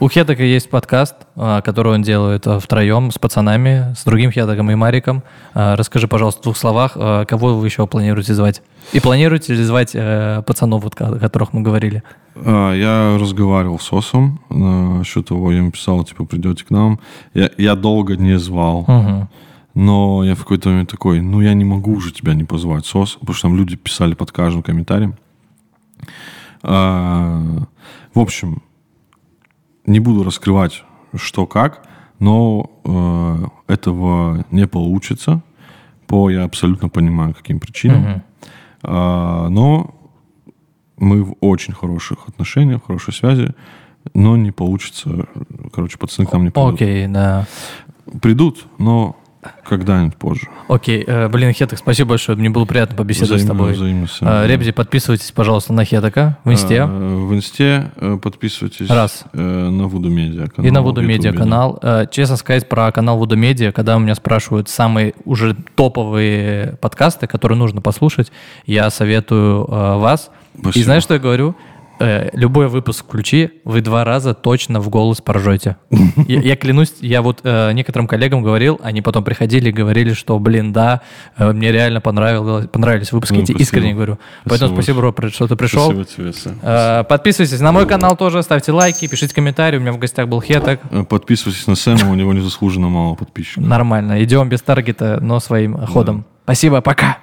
У Хетака есть подкаст, а, который он делает а, втроем с пацанами, с другим Хетаком и Мариком. А, Расскажи, пожалуйста, в двух словах, кого вы еще планируете звать? И планируете ли звать э, пацанов, вот, о которых мы говорили? Я разговаривал с Осом насчет того, я ему писал, типа, придете к нам. Я, я долго не звал. Мгм. Но я в какой-то момент такой, ну я не могу уже тебя не позвать, СОС, потому что там люди писали под каждым комментарием. В общем, не буду раскрывать, что как, но э, этого не получится по, я абсолютно понимаю, каким причинам. Мгм. А, но мы в очень хороших отношениях, в хорошей связи, но не получится. Короче, пацаны к нам не придут. Окей, да. Придут, но когда-нибудь позже. Окей, э, блин, Хеток, спасибо большое, мне было приятно побеседовать с Взаимно, тобой. взаимно, Э. Ребзи, подписывайтесь, пожалуйста, на Хетока в инсте. Э, В инсте подписывайтесь Раз. на Вуду Медиа канал. И на Вуду Медиа канал. Честно сказать, про канал Вуду Медиа, когда у меня спрашивают самые уже топовые подкасты, которые нужно послушать, я советую вас. И Спасибо. знаешь, что я говорю? Э, Любой выпуск включи, вы два раза точно в голос поржете. Я, я клянусь, я вот э, некоторым коллегам говорил, они потом приходили и говорили, что, блин, да, э, мне реально понравилось, понравились выпуски. Ну, спасибо. искренне говорю. Поэтому Спасибо спасибо, бро, что ты пришел. Спасибо тебе, Сэм. Э, Подписывайтесь на мой канал тоже, ставьте лайки, пишите комментарии. У меня в гостях был Хеток. Подписывайтесь на Сэма, у него незаслуженно мало подписчиков. Нормально. Идем без таргета, но своим ходом. Спасибо, пока.